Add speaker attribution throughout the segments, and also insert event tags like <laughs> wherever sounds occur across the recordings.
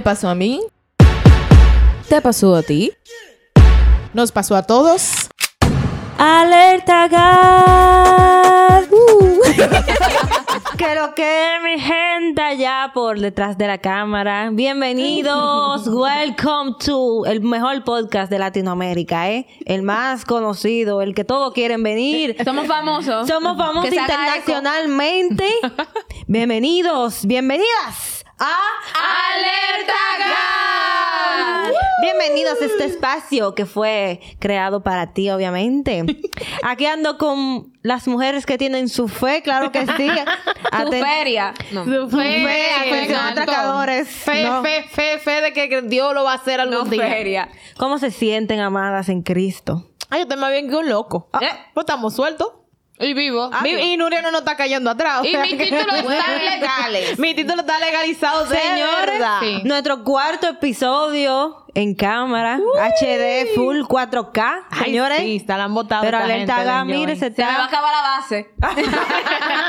Speaker 1: Me pasó a mí. ¿Te pasó a ti?
Speaker 2: Nos pasó a todos.
Speaker 3: Alerta gas. Uh. <laughs> que lo que mi gente allá por detrás de la cámara. Bienvenidos. <laughs> Welcome to el mejor podcast de Latinoamérica, ¿eh? El más conocido, el que todos quieren venir.
Speaker 4: Somos famosos.
Speaker 3: Somos famosos internacionalmente. <laughs> Bienvenidos, bienvenidas a
Speaker 4: ¡Alerta Gas!
Speaker 3: Bienvenidos a este espacio que fue creado para ti, obviamente. <laughs> Aquí ando con las mujeres que tienen su fe, claro que sí. <laughs> Aten-
Speaker 4: feria. No.
Speaker 3: Su fe, atención atracadores.
Speaker 2: Fe,
Speaker 3: No.
Speaker 2: fe, fe, fe de que Dios lo va a hacer algún
Speaker 4: No
Speaker 2: día.
Speaker 4: feria.
Speaker 3: ¿Cómo se sienten amadas en Cristo?
Speaker 2: Ay, usted más bien que un loco.
Speaker 4: Eh.
Speaker 2: Pues estamos sueltos.
Speaker 1: Y vivo.
Speaker 2: Mi- y Nuria no nos está cayendo atrás. o
Speaker 4: Y
Speaker 2: sea
Speaker 4: mis
Speaker 2: que-
Speaker 4: títulos <laughs> están legales.
Speaker 2: Mi título está legalizado de
Speaker 3: Señores.
Speaker 1: Sí.
Speaker 3: nuestro cuarto episodio en cámara, HD Full 4K,
Speaker 2: Ay,
Speaker 3: señores.
Speaker 2: sí, está la han botado
Speaker 3: Pero alerta
Speaker 2: de
Speaker 3: mire, se
Speaker 4: Se me va a
Speaker 3: está...
Speaker 4: acabar la base. <laughs>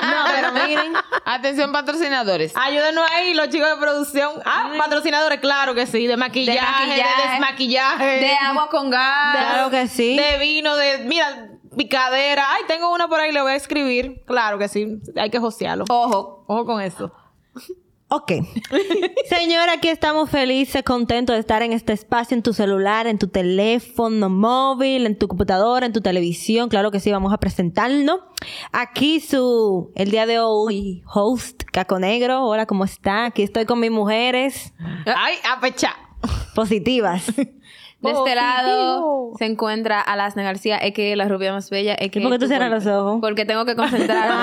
Speaker 3: No, pero miren.
Speaker 1: Atención, patrocinadores.
Speaker 2: Ayúdenos ahí, los chicos de producción. Ah, patrocinadores, claro que sí. De maquillaje, de,
Speaker 4: maquillaje,
Speaker 2: desmaquillaje.
Speaker 4: De agua con gas.
Speaker 3: Claro que sí.
Speaker 2: De vino, de. Mira, picadera. Ay, tengo una por ahí, le voy a escribir. Claro que sí. Hay que josearlo.
Speaker 4: Ojo.
Speaker 2: Ojo con eso.
Speaker 3: Ok. Señora, aquí estamos felices, contentos de estar en este espacio, en tu celular, en tu teléfono móvil, en tu computadora, en tu televisión. Claro que sí, vamos a presentarnos. Aquí su, el día de hoy, host, Caco Negro. Hola, ¿cómo está? Aquí estoy con mis mujeres
Speaker 2: Ay, a pechar.
Speaker 3: positivas. <laughs>
Speaker 4: De este lado se encuentra Alasna García, que la rubia más bella. ¿Y
Speaker 3: por qué tú cierras los ojos?
Speaker 4: Porque tengo que concentrarme.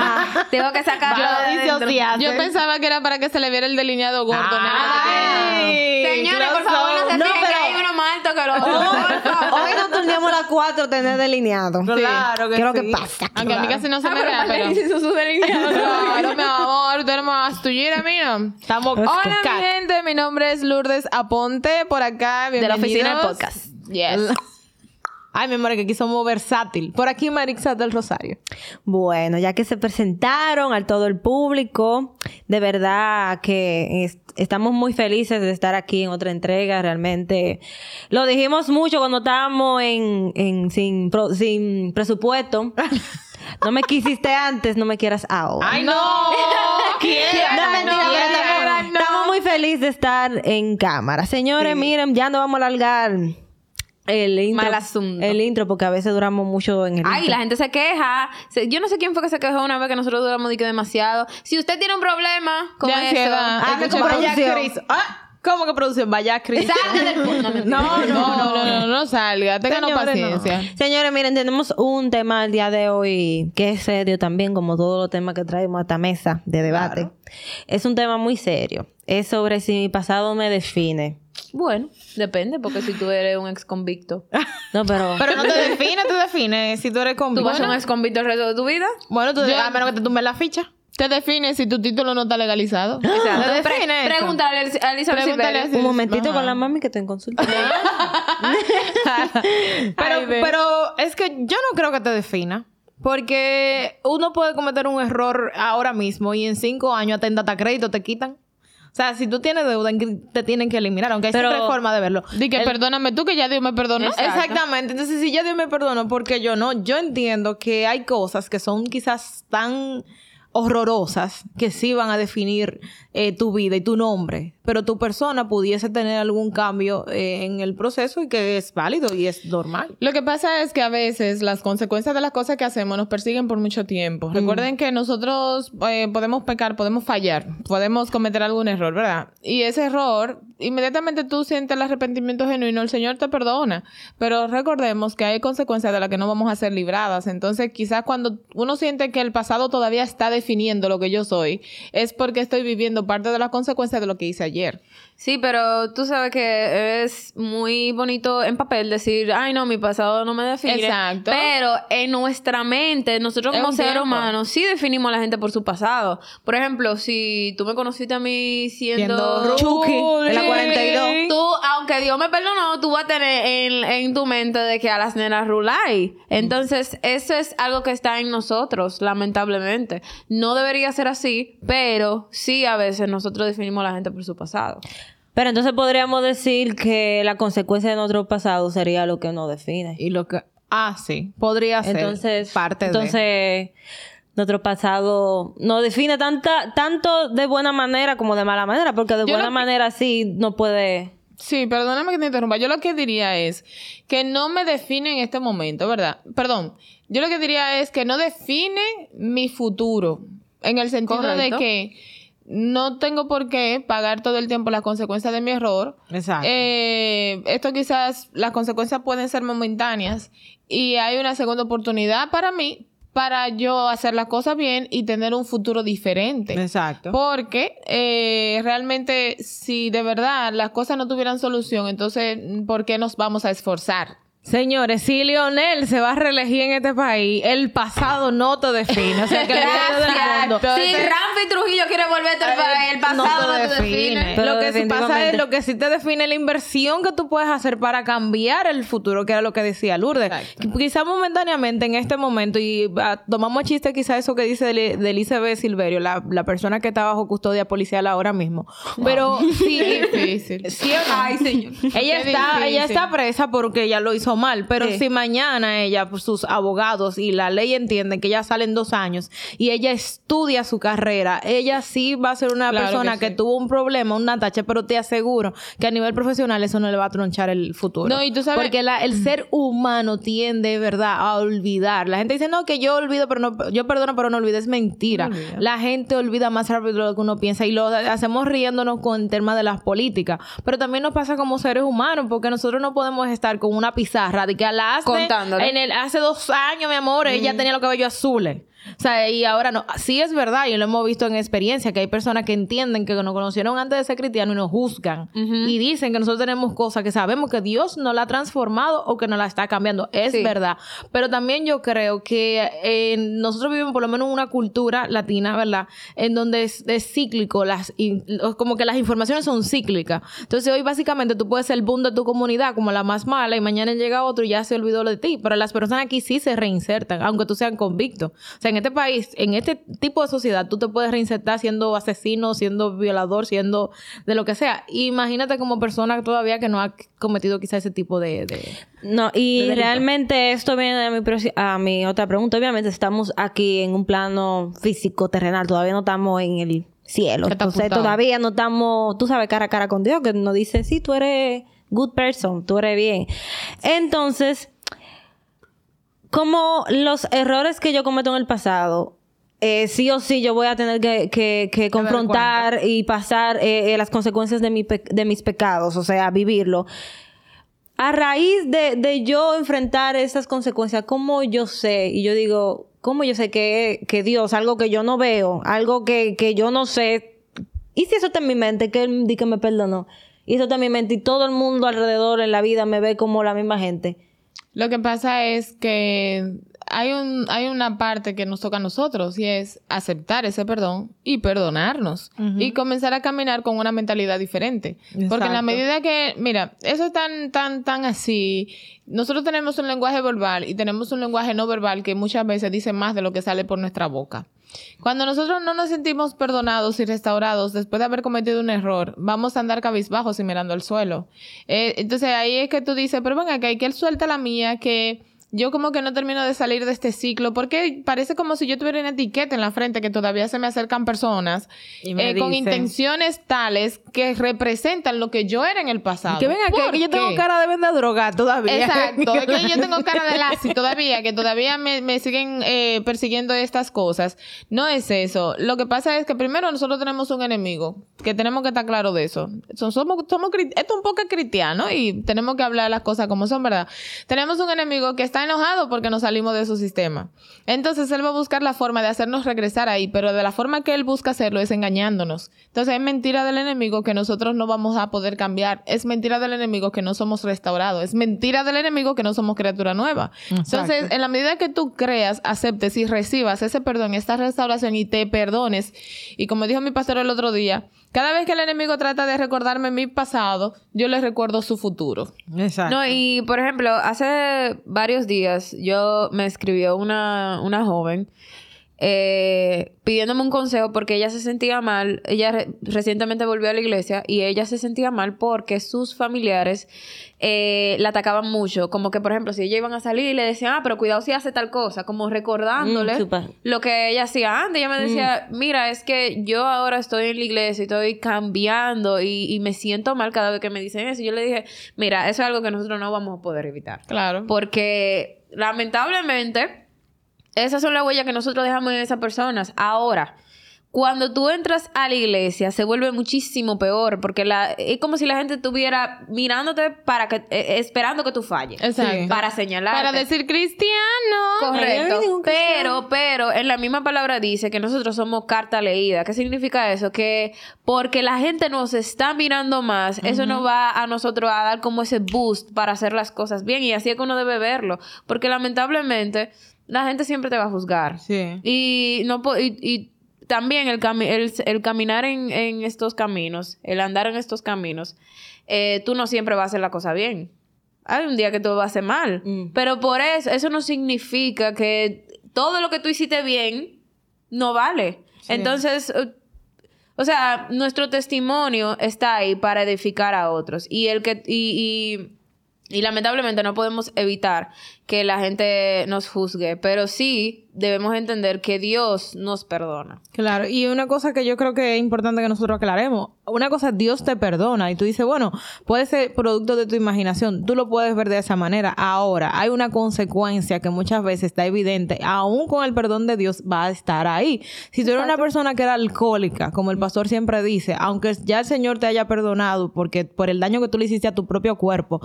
Speaker 4: <laughs> tengo que sacarlo
Speaker 2: Yo
Speaker 4: de dentro.
Speaker 2: disociaste.
Speaker 1: Yo pensaba que era para que se le viera el delineado gordo.
Speaker 2: Ay,
Speaker 4: Señores, por favor, no se.
Speaker 3: No,
Speaker 4: que hay uno más alto que los otros. por favor.
Speaker 3: Hoy nos turneamos las cuatro tener delineado.
Speaker 2: Claro que
Speaker 3: ¿Qué es lo
Speaker 2: sí.
Speaker 3: que pasa?
Speaker 1: Aunque a mí casi no se
Speaker 4: Ah,
Speaker 1: me
Speaker 4: pero
Speaker 1: vea, pero...
Speaker 4: hizo su delineado. <laughs>
Speaker 1: Claro, mi amor, tenemos a tullera, mira.
Speaker 2: Estamos
Speaker 1: Hola, mi gente. Mi nombre es Lourdes Aponte, por acá.
Speaker 4: De la oficina del podcast.
Speaker 1: Yes.
Speaker 2: Ay, mi amor, que aquí somos versátil. Por aquí Marixa del Rosario.
Speaker 3: Bueno, ya que se presentaron al todo el público, de verdad que es- estamos muy felices de estar aquí en otra entrega. Realmente lo dijimos mucho cuando estábamos en, en- sin, pro- sin presupuesto. <laughs> No me quisiste antes, no me quieras ahora.
Speaker 2: ¡Ay, no! <laughs> Quiera,
Speaker 3: No, mentira,
Speaker 2: quiera.
Speaker 3: estamos, estamos muy felices de estar en cámara. Señores, miren, ya no vamos a alargar el intro.
Speaker 4: Mal asunto.
Speaker 3: El intro, porque a veces duramos mucho en el
Speaker 4: Ay,
Speaker 3: intro.
Speaker 4: la gente se queja. Yo no sé quién fue que se quejó una vez que nosotros duramos demasiado. Si usted tiene un problema con
Speaker 1: De
Speaker 4: eso.
Speaker 2: Hable Vaya. Cris. Ah, ¿Cómo que producción? Vaya Cris.
Speaker 4: salga del punto.
Speaker 2: No,
Speaker 1: No, no, no, no, no salga.
Speaker 2: No.
Speaker 1: paciencia.
Speaker 3: Señores, miren, tenemos un tema el día de hoy que es serio también, como todos los temas que traemos a esta mesa de debate. Es un tema muy serio. Es sobre si mi pasado me define.
Speaker 4: Bueno, depende, porque si tú eres un ex convicto, <laughs>
Speaker 3: No, pero...
Speaker 2: Pero no te define, te define si tú eres
Speaker 4: ¿tú
Speaker 2: convicto.
Speaker 4: vas a ser un ex convicto el resto de tu vida?
Speaker 2: Bueno, tú, a menos que te tumben la ficha.
Speaker 1: Te defines si tu título no está legalizado. <gasps>
Speaker 4: Exacto.
Speaker 2: ¿Te
Speaker 4: Pre-
Speaker 2: define eso?
Speaker 4: pregúntale a Elizabeth
Speaker 1: Pregúntale
Speaker 4: Silverio.
Speaker 3: un momentito
Speaker 1: Ajá.
Speaker 3: con la mami que estoy en consulta. <laughs>
Speaker 2: Pero,
Speaker 1: Ay,
Speaker 2: pero es que yo no creo que te defina. Porque uno puede cometer un error ahora mismo y en cinco años hasta en data crédito te quitan. O sea, si tú tienes deuda, te tienen que eliminar, aunque hay
Speaker 3: Pero-
Speaker 2: siempre forma de verlo.
Speaker 1: Di que
Speaker 2: El-
Speaker 1: perdóname tú, que ya Dios me perdonó.
Speaker 2: Exactamente. Entonces, si ya Dios me perdonó, porque yo no? Yo entiendo que hay cosas que son quizás tan horrorosas que sí van a definir eh, tu vida y tu nombre, pero tu persona pudiese tener algún cambio eh, en el proceso y que es válido y es normal.
Speaker 1: Lo que pasa es que a veces las consecuencias de las cosas que hacemos nos persiguen por mucho tiempo. Recuerden que nosotros eh, podemos pecar, podemos fallar, podemos cometer algún error, ¿verdad? Y ese error, inmediatamente tú sientes el arrepentimiento genuino, el Señor te perdona. Pero recordemos que hay consecuencias de las que no vamos a ser libradas. Entonces, quizás cuando uno siente que el pasado todavía está definiendo lo que yo soy, es porque estoy viviendo parte de las consecuencias de lo que hice ayer. ayer.
Speaker 4: Sí, pero tú sabes que es muy bonito en papel decir, ay no, mi pasado no me define.
Speaker 1: Exacto.
Speaker 4: Pero en nuestra mente, nosotros como seres humanos, sí definimos a la gente por su pasado. Por ejemplo, si tú me conociste a mí siendo...
Speaker 2: Siendo
Speaker 3: Chucky, en la 42.
Speaker 4: Tú, aunque Dios me perdonó, tú vas a tener en, en tu mente de que a las nenas rulay. Entonces, eso es algo que está en nosotros, lamentablemente. No debería ser así, pero sí a veces nosotros definimos a la gente por su pasado.
Speaker 3: Pero entonces podríamos decir que la consecuencia de nuestro pasado sería lo que nos define.
Speaker 2: Y lo que... Ah, sí. Podría ser
Speaker 3: Entonces,
Speaker 2: parte de...
Speaker 3: entonces nuestro pasado nos define tanta, tanto de buena manera como de mala manera, porque de
Speaker 1: Yo
Speaker 3: buena
Speaker 1: que-
Speaker 3: manera sí no puede.
Speaker 1: Sí, perdóname que te interrumpa. Yo lo que diría es que no me define en este momento, ¿verdad? Perdón. Yo lo que diría es que no define mi futuro. En el sentido
Speaker 2: Correcto.
Speaker 1: de que no tengo por qué pagar todo el tiempo las consecuencias de mi error.
Speaker 2: Exacto.
Speaker 1: Eh, esto quizás, las consecuencias pueden ser momentáneas y hay una segunda oportunidad para mí para yo hacer las cosas bien y tener un futuro diferente.
Speaker 2: Exacto.
Speaker 1: Porque eh, realmente si de verdad las cosas no tuvieran solución, entonces ¿por qué nos vamos a esforzar?
Speaker 2: Señores, si Lionel se va a reelegir en este país, el pasado no te define. O sea, que el resto del mundo...
Speaker 4: Si Ramfi Trujillo quiere volver a este país, el pasado no te, define.
Speaker 2: Lo que sí pasa es lo que sí te define la inversión que tú puedes hacer para cambiar el futuro, que era lo que decía Lourdes.
Speaker 1: Exacto.
Speaker 2: Quizá momentáneamente en este momento, y ah, tomamos chiste quizá eso que dice de, de Elizabeth Silverio, la, la persona que está bajo custodia policial ahora mismo. Pero <laughs> sí, sí no.
Speaker 4: Ay, señor.
Speaker 2: Ella
Speaker 1: Qué
Speaker 2: está, ella está presa porque ella lo hizo mal, pero
Speaker 3: Sí.
Speaker 2: si mañana ella, pues, sus abogados y la ley entienden que ella sale en dos años y ella estudia su carrera, ella sí va a ser una
Speaker 1: Claro
Speaker 2: persona
Speaker 1: que
Speaker 2: tuvo un problema, una tacha, pero te aseguro que a nivel profesional eso no le va a tronchar el futuro.
Speaker 1: No, y tú sabes-
Speaker 2: Porque la- el <clears throat> ser humano tiende, ¿verdad?, a olvidar. La gente dice, no, que yo olvido, pero no, yo perdono, pero no olvido. Es mentira.
Speaker 1: No.
Speaker 2: La gente olvida más rápido de lo que uno piensa y lo hacemos riéndonos con el tema de las políticas. Pero también nos pasa como seres humanos porque nosotros no podemos estar con una pizarra hace,
Speaker 4: Contándole.
Speaker 2: en el hace dos años, mi amor, ella tenía los cabellos azules. O sea, y ahora no. Sí es verdad, y lo hemos visto en experiencia, que hay personas que entienden que nos conocieron antes de ser cristianos y nos juzgan. Y dicen que nosotros tenemos cosas que sabemos que Dios nos la ha transformado o que nos la está cambiando. Es
Speaker 4: Sí.
Speaker 2: verdad. Pero también yo creo que eh, nosotros vivimos por lo menos en una cultura latina, ¿verdad? En donde es, es cíclico, las, in- como que las informaciones son cíclicas. Entonces hoy básicamente tú puedes ser el boom de tu comunidad como la más mala y mañana llega otro y ya se olvidó lo de ti. Pero las personas aquí sí se reinsertan, aunque tú sean convictos. O sea, en este país, en este tipo de sociedad, tú te puedes reinsertar siendo asesino, siendo violador, siendo de lo que sea. Imagínate como persona todavía que no ha cometido quizá ese tipo de... de-
Speaker 3: No, y
Speaker 2: De
Speaker 3: realmente esto viene a mi, a mi otra pregunta. Obviamente estamos aquí en un plano físico, terrenal, todavía no estamos en el cielo. Entonces todavía no estamos, tú sabes, cara a cara con Dios, que nos dice, sí, tú eres good person, tú eres bien. Entonces, como los errores que yo cometo en el pasado, eh, sí o sí yo voy a tener que, que- que confrontar y pasar eh, eh, las consecuencias de, mi pe- de mis pecados, o sea, vivirlo. A raíz de, de yo enfrentar esas consecuencias, ¿cómo yo sé? Y yo digo, ¿cómo yo sé que, que Dios, algo que yo no veo, algo que, que yo no sé, y si eso está en mi mente, que Él di que me perdonó, y eso está en mi mente, y todo el mundo alrededor en la vida me ve como la misma gente?
Speaker 1: Lo que pasa es que hay, un, hay una parte que nos toca a nosotros y es aceptar ese perdón y perdonarnos y comenzar a caminar con una mentalidad diferente. Porque en la medida que, mira, eso es tan, tan, tan así. Nosotros tenemos un lenguaje verbal y tenemos un lenguaje no verbal que muchas veces dice más de lo que sale por nuestra boca. Cuando nosotros no nos sentimos perdonados y restaurados después de haber cometido un error, vamos a andar cabizbajos y mirando al suelo. Eh, entonces ahí es que tú dices, pero venga, que hay que él suelta la mía, que yo como que no termino de salir de este ciclo, porque parece como si yo tuviera una etiqueta en la frente que todavía se me acercan personas
Speaker 2: Y me
Speaker 1: eh, con intenciones tales que representan lo que yo era en el pasado.
Speaker 2: Que venga, que,
Speaker 1: ¿Por
Speaker 2: que yo tengo cara de vender droga todavía.
Speaker 1: Exacto, que yo tengo cara de Lassie todavía, que todavía me, me siguen eh, persiguiendo estas cosas. No es eso. Lo que pasa es que primero nosotros tenemos un enemigo, que tenemos que estar claro de eso. Somos, somos, cri- esto es un poco cristiano y tenemos que hablar las cosas como son, ¿verdad? Tenemos un enemigo que está enojado porque nos salimos de su sistema. Entonces él va a buscar la forma de hacernos regresar ahí, pero de la forma que él busca hacerlo es engañándonos. Entonces es mentira del enemigo que nosotros no vamos a poder cambiar. Es mentira del enemigo que no somos restaurados. Es mentira del enemigo que no somos criatura nueva. Entonces, en la medida que tú creas, aceptes y recibas ese perdón, esta restauración y te perdones, y como dijo mi pastor el otro día, cada vez que el enemigo trata de recordarme mi pasado, yo le recuerdo su futuro.
Speaker 2: Exacto.
Speaker 4: No, y por ejemplo, hace varios días yo me escribió una, una joven eh, pidiéndome un consejo porque ella se sentía mal. Ella re- recientemente volvió a la iglesia y ella se sentía mal porque sus familiares eh, la atacaban mucho. Como que, por ejemplo, si ellos iban a salir, le decían, ah, pero cuidado si hace tal cosa, como recordándole
Speaker 3: Mm,
Speaker 4: lo que ella hacía antes. Ella me decía, mira, es que yo ahora estoy en la iglesia y estoy cambiando y, y me siento mal cada vez que me dicen eso. Y yo le dije, mira, eso es algo que nosotros no vamos a poder evitar.
Speaker 1: Claro.
Speaker 4: Porque lamentablemente, esas son las huellas que nosotros dejamos en esas personas. Ahora, cuando tú entras a la iglesia, se vuelve muchísimo peor, porque la, es como si la gente estuviera mirándote para que, eh, esperando que tú falles.
Speaker 1: Exacto.
Speaker 4: Para señalar.
Speaker 1: Para decir cristiano.
Speaker 4: Correcto.
Speaker 3: Cristiano.
Speaker 4: Pero, pero, en la misma palabra dice que nosotros somos carta leída. ¿Qué significa eso? Que porque la gente nos está mirando más, eso nos va a nosotros a dar como ese boost para hacer las cosas bien. Y así es que uno debe verlo. Porque lamentablemente, la gente siempre te va a juzgar.
Speaker 1: Sí.
Speaker 4: Y no po- y, y también el, cami- el, el caminar en, en estos caminos, el andar en estos caminos, eh, tú no siempre vas a hacer la cosa bien. Hay un día que todo va a ser mal.
Speaker 3: Mm.
Speaker 4: Pero por eso, eso no significa que todo lo que tú hiciste bien no vale. Entonces, eh, o sea, nuestro testimonio está ahí para edificar a otros. Y el que, y, y, y lamentablemente no podemos evitar que la gente nos juzgue, pero sí debemos entender que Dios nos perdona.
Speaker 2: Claro, y una cosa que yo creo que es importante que nosotros aclaremos, una cosa, Dios te perdona y tú dices, bueno, puede ser producto de tu imaginación, tú lo puedes ver de esa manera. Ahora, hay una consecuencia que muchas veces está evidente, aún con el perdón de Dios va a estar ahí. Si tú eres una persona que era alcohólica, como el pastor siempre dice, aunque ya el Señor te haya perdonado porque por el daño que tú le hiciste a tu propio cuerpo,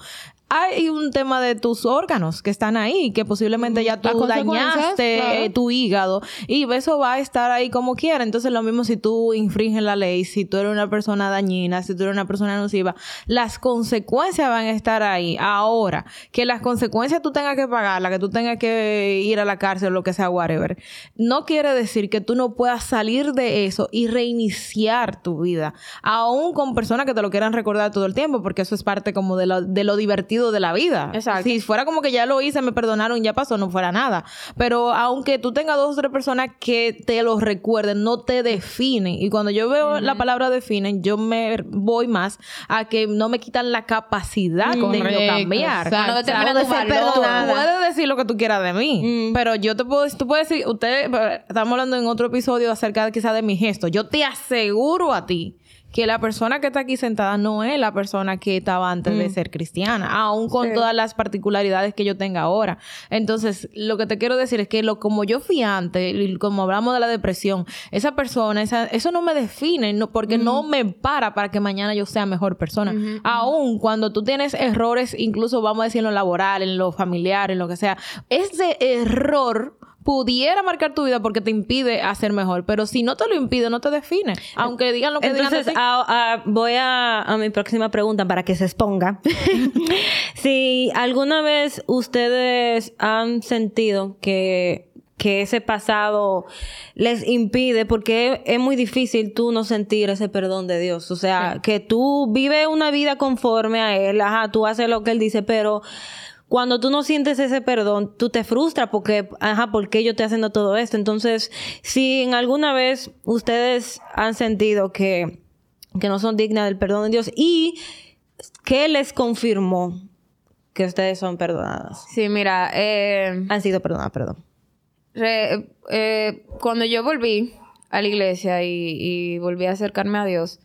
Speaker 2: hay un tema de tus órganos que están ahí, que posiblemente ya tú dañaste
Speaker 1: claro.
Speaker 2: eh, tu hígado y eso va a estar ahí como quiera. Entonces, lo mismo si tú infringes la ley, si tú eres una persona dañina, si tú eres una persona nociva, las consecuencias van a estar ahí. Ahora, que las consecuencias tú tengas que pagarlas, que tú tengas que ir a la cárcel o lo que sea, whatever, no quiere decir que tú no puedas salir de eso y reiniciar tu vida, aún con personas que te lo quieran recordar todo el tiempo, porque eso es parte como de lo, de lo divertido de la vida.
Speaker 4: Exacto.
Speaker 2: Si fuera como que ya lo hice, me perdonaron, ya pasó, no fuera nada. Pero aunque tú tengas dos o tres personas que te lo recuerden, no te definen. Y cuando yo veo la palabra definen, yo me voy más a que no me quitan la capacidad de yo cambiar.
Speaker 1: exacto.
Speaker 4: No determina tu valor.
Speaker 2: Tú puedes decir lo que tú quieras de mí, pero yo te puedo, tú puedes decir, usted, estamos hablando en otro episodio acerca quizás de mi gesto. Yo te aseguro a ti que la persona que está aquí sentada no es la persona que estaba antes de ser cristiana, aún con todas las particularidades que yo tenga ahora. Entonces, lo que te quiero decir es que lo como yo fui antes, como hablamos de la depresión, esa persona, esa, eso no me define, no, porque no me para para que mañana yo sea mejor persona. Aún cuando tú tienes errores, incluso vamos a decir en lo laboral, en lo familiar, en lo que sea, ese error pudiera marcar tu vida porque te impide hacer mejor, pero si no te lo impide, no te define, aunque digan lo que
Speaker 3: Entonces,
Speaker 2: digan
Speaker 3: a- voy a, a mi próxima pregunta para que se exponga. <laughs> si alguna vez ustedes han sentido que, que ese pasado les impide, porque es, es muy difícil tú no sentir ese perdón de Dios. O sea, que tú vives una vida conforme a Él, ajá, tú haces lo que Él dice, pero cuando tú no sientes ese perdón, tú te frustras porque, ajá, ¿por qué yo estoy haciendo todo esto? Entonces, si en alguna vez ustedes han sentido que, que no son dignas del perdón de Dios y ¿qué les confirmó que ustedes son perdonadas?
Speaker 4: Sí, mira, eh,
Speaker 3: Han sido perdonadas, perdón.
Speaker 4: re- eh, cuando yo volví a la iglesia y, y volví a acercarme a Dios,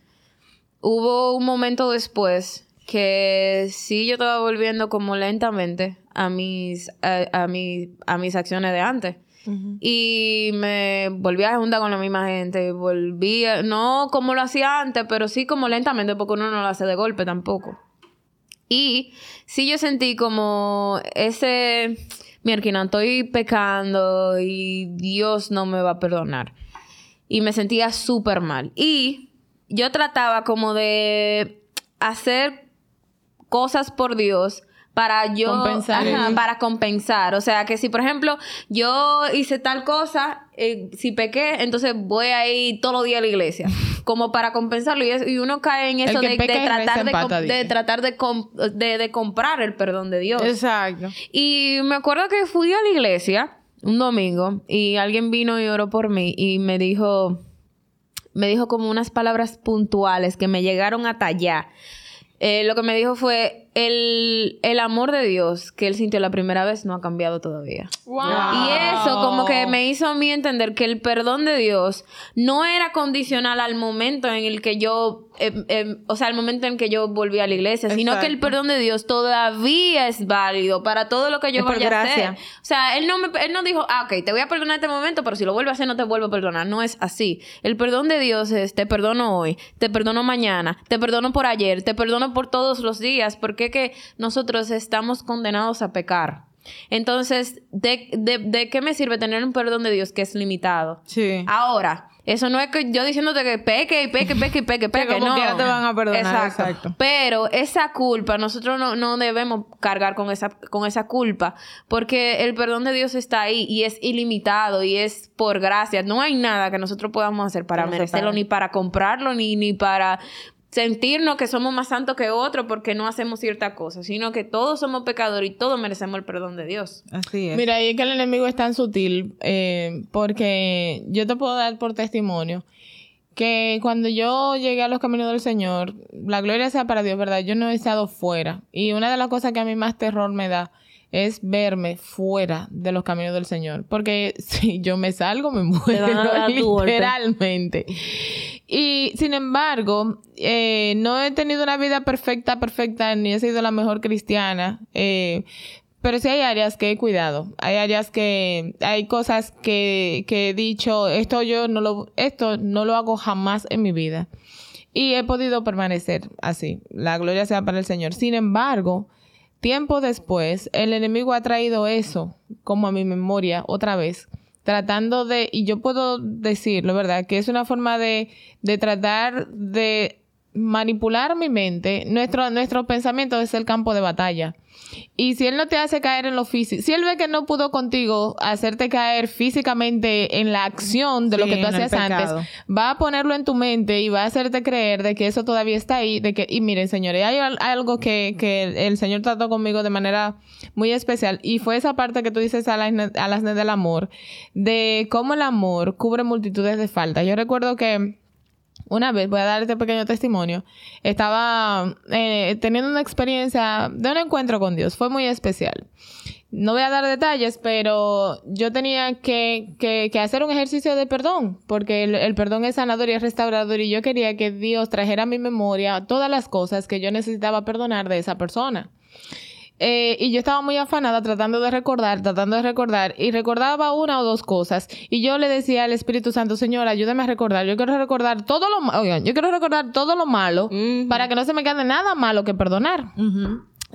Speaker 4: hubo un momento después que sí yo estaba volviendo como lentamente a mis, a, a mi- a mis acciones de antes. Y me volví a juntar con la misma gente, volví, a- no como lo hacía antes, pero sí como lentamente, porque uno no lo hace de golpe tampoco. Y sí yo sentí como ese, mierda, estoy pecando y Dios no me va a perdonar. Y me sentía súper mal. Y yo trataba como de hacer cosas por Dios para yo
Speaker 1: Compensar.
Speaker 4: Ajá, para compensar o sea que si por ejemplo yo hice tal cosa eh, si pequé entonces voy a ir todos los días a la iglesia <laughs> como para compensarlo y, es- y uno cae en eso de, tratar de,
Speaker 1: empata,
Speaker 4: tratar de, de comprar el perdón de Dios
Speaker 2: Exacto.
Speaker 4: y me acuerdo que fui a la iglesia un domingo y alguien vino y oró por mí y me dijo, me dijo como unas palabras puntuales que me llegaron hasta allá. Eh, lo que me dijo fue, el, el, amor de Dios que él sintió la primera vez no ha cambiado todavía. Y eso como que me hizo a mí entender que el perdón de Dios no era condicional al momento en el que yo, em, em, o sea, al momento en que yo volví a la iglesia, sino que el perdón de Dios todavía es válido para todo lo que yo vaya a hacer. O sea, él no, me, él no dijo, ah, ok, te voy a perdonar este momento, pero si lo vuelvo a hacer no te vuelvo a perdonar. No es así. El perdón de Dios es, te perdono hoy, te perdono mañana, te perdono por ayer, te perdono por todos los días, porque que nosotros estamos condenados a pecar. Entonces, ¿de, de, qué me sirve tener un perdón de Dios que es limitado?
Speaker 2: Sí.
Speaker 4: Ahora, eso no es que yo diciéndote que peque y peque, peque y peque, peque.
Speaker 2: Que como
Speaker 4: no.
Speaker 2: te van a perdonar. Exacto.
Speaker 4: Pero esa culpa, nosotros no, no, debemos cargar con esa, con esa culpa. Porque el perdón de Dios está ahí y es ilimitado y es por gracia. No hay nada que nosotros podamos hacer para merecerlo, ni para comprarlo, ni, ni para sentirnos que somos más santos que otros porque no hacemos cierta cosa, sino que todos somos pecadores y todos merecemos el perdón de Dios.
Speaker 2: Así es.
Speaker 1: Mira, y es que el enemigo es tan sutil eh, porque yo te puedo dar por testimonio que cuando yo llegué a los caminos del Señor, la gloria sea para Dios, ¿verdad? Yo no he estado fuera. Y una de las cosas que a mí más terror me da es verme fuera de los caminos del Señor. Porque <laughs> si yo me salgo, me muero literalmente. Y sin embargo, eh, no he tenido una vida perfecta, perfecta, ni he sido la mejor cristiana. Eh, pero sí hay áreas que he cuidado. Hay áreas que, hay cosas que, que he dicho, esto yo no lo, esto no lo hago jamás en mi vida. Y he podido permanecer así. La gloria sea para el Señor. Sin embargo, tiempo después, el enemigo ha traído eso como a mi memoria otra vez tratando de, y yo puedo decirlo, ¿verdad? Que es una forma de, de tratar de manipular mi mente. Nuestro, nuestro pensamiento es el campo de batalla. Y si él no te hace caer en lo físico, si él ve que no pudo contigo hacerte caer físicamente en la acción de lo que tú hacías antes, va a ponerlo en tu mente y va a hacerte creer de que eso todavía está ahí, de que, y miren señores, hay algo que, que el Señor trató conmigo de manera muy especial y fue esa parte que tú dices a las, a las del amor, de cómo el amor cubre multitudes de faltas. Yo recuerdo que una vez, voy a dar este pequeño testimonio, estaba eh, teniendo una experiencia de un encuentro con Dios, fue muy especial. No voy a dar detalles, pero yo tenía que, que, hacer un ejercicio de perdón, porque el, el, perdón es sanador y es restaurador, y yo quería que Dios trajera a mi memoria todas las cosas que yo necesitaba perdonar de esa persona. Eh, y yo estaba muy afanada tratando de recordar, tratando de recordar, y recordaba una o dos cosas. Y yo le decía al Espíritu Santo, Señor, ayúdame a recordar. Yo quiero recordar todo lo malo, yo quiero recordar todo lo malo para que no se me quede nada malo que perdonar.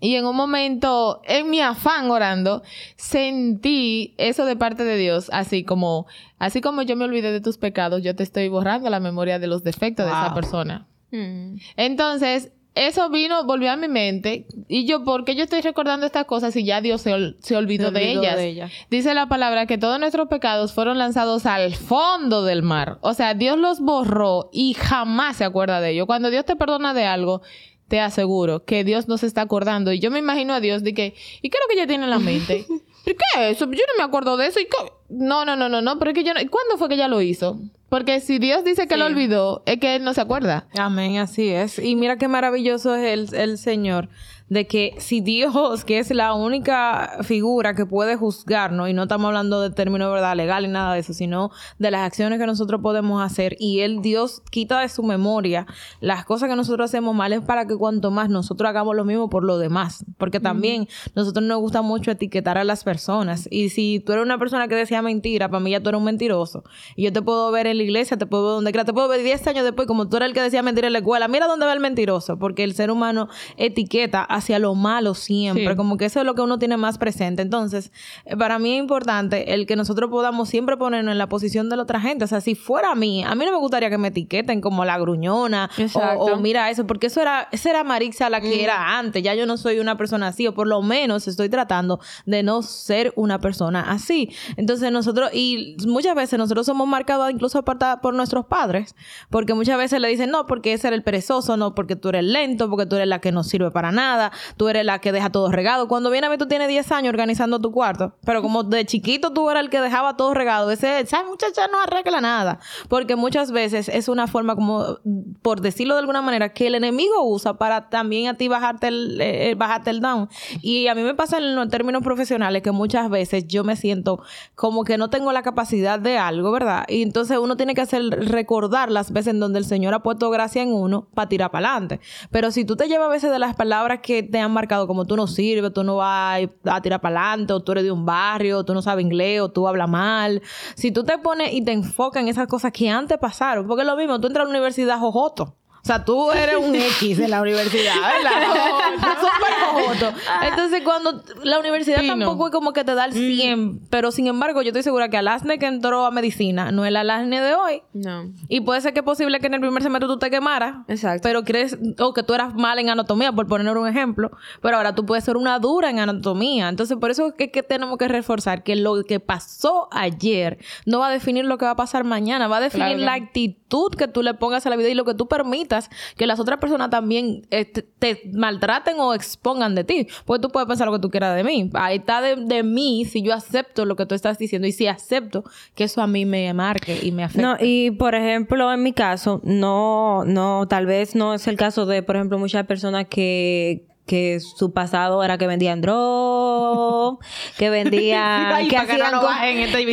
Speaker 1: Y en un momento, en mi afán orando, sentí eso de parte de Dios, así como, así como yo me olvidé de tus pecados, yo te estoy borrando la memoria de los defectos de esa persona. Mm. Entonces, eso vino, volvió a mi mente. Y yo, ¿por qué yo estoy recordando estas cosas si ya Dios se, se olvidó, de, ellas? Dice la palabra que todos nuestros pecados fueron lanzados al fondo del mar. O sea, Dios los borró y jamás se acuerda de ellos. Cuando Dios te perdona de algo, te aseguro que Dios no se está acordando. Y yo me imagino a Dios de que, ¿y qué es lo que ella tiene en la mente? <laughs> ¿Y qué es eso? Yo no me acuerdo de eso. ¿Y No, no, no, no, no, pero es que yo no... ¿Cuándo fue que ella lo hizo? Porque si Dios dice que lo olvidó, es que Él no se acuerda.
Speaker 2: Amén, así es. Y mira qué maravilloso es el, el Señor de que si Dios, que es la única figura que puede juzgarnos, y no estamos hablando de término verdad legal y nada de eso, sino de las acciones que nosotros podemos hacer, y Él, Dios, quita de su memoria las cosas que nosotros hacemos mal, es para que cuanto más nosotros hagamos lo mismo por lo demás, porque también nosotros nos gusta mucho etiquetar a las personas, y si tú eres una persona que decía mentira, para mí ya tú eres un mentiroso, y yo te puedo ver en la iglesia, te puedo ver donde quiera, te puedo ver 10 años después, como tú eres el que decía mentira en la escuela, mira dónde va el mentiroso, porque el ser humano etiqueta hacia lo malo siempre, como que eso es lo que uno tiene más presente. Entonces, eh, para mí es importante el que nosotros podamos siempre ponernos en la posición de la otra gente. O sea, si fuera a mí, a mí no me gustaría que me etiqueten como la gruñona o, mira eso, porque eso era, esa era Marixa la que era antes. Ya yo no soy una persona así, o por lo menos estoy tratando de no ser una persona así. Entonces, nosotros, y muchas veces nosotros somos marcados incluso por nuestros padres, porque muchas veces le dicen, no, porque ese era el perezoso, no, porque tú eres lento, porque tú eres la que no sirve para nada tú eres la que deja todo regado. Cuando viene a mí tú tienes 10 años organizando tu cuarto, pero como de chiquito tú eras el que dejaba todo regado, ese, esa muchacha no arregla nada, porque muchas veces es una forma como, por decirlo de alguna manera, que el enemigo usa para también a ti bajarte el, eh, bajarte el down. Y a mí me pasa en los términos profesionales que muchas veces yo me siento como que no tengo la capacidad de algo, ¿verdad? Y entonces uno tiene que hacer recordar las veces en donde el Señor ha puesto gracia en uno para tirar para adelante. Pero si tú te llevas a veces de las palabras que te han marcado como tú no sirves, tú no vas a tirar para adelante, o tú eres de un barrio, o tú no sabes inglés, o tú hablas mal, si tú te pones y te enfocas en esas cosas que antes pasaron, porque es lo mismo, tú entras a la universidad jojoto. O sea, tú eres un <laughs> X en la universidad, ¿verdad? <laughs> Súper Entonces, cuando la universidad tampoco es como que te da el 100, mm. pero sin embargo, yo estoy segura que Alasne que entró a medicina no es el Alasne de hoy.
Speaker 4: No.
Speaker 2: Y puede ser que es posible que en el primer semestre tú te quemaras.
Speaker 4: Exacto.
Speaker 2: Pero crees, o que tú eras mal en anatomía, por poner un ejemplo, pero ahora tú puedes ser una dura en anatomía. Entonces, por eso es que, tenemos que reforzar que lo que pasó ayer no va a definir lo que va a pasar mañana, va a definir la actitud que tú le pongas a la vida y lo que tú permitas que las otras personas también eh, te, maltraten o expongan de ti. Porque tú puedes pensar lo que tú quieras de mí. Ahí está de, mí si yo acepto lo que tú estás diciendo y si acepto que eso a mí me marque y me afecte.
Speaker 3: No, y por ejemplo, en mi caso, no, no, tal vez no es el caso de, por ejemplo, muchas personas que que su pasado era que vendían drogas, que vendían, <laughs> que,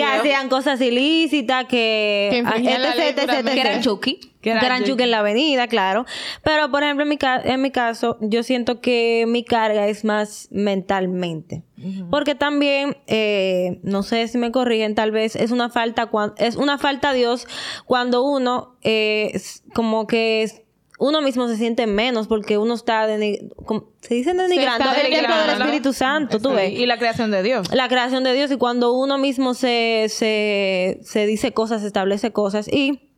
Speaker 3: hacían cosas ilícitas, que,
Speaker 4: que, eran chuki.
Speaker 3: Que eran chuki en la avenida, claro. Pero, por ejemplo, en mi, en mi caso, yo siento que mi carga es más mentalmente. Porque también, eh, no sé si me corrigen, tal vez es una falta, es una falta a Dios cuando uno, eh, como que uno mismo se siente menos porque uno está se dice denigrando, el ejemplo del Espíritu Santo, tú ves.
Speaker 2: Y la creación de Dios.
Speaker 3: La creación de Dios y cuando uno mismo se, se, se dice cosas, se establece cosas y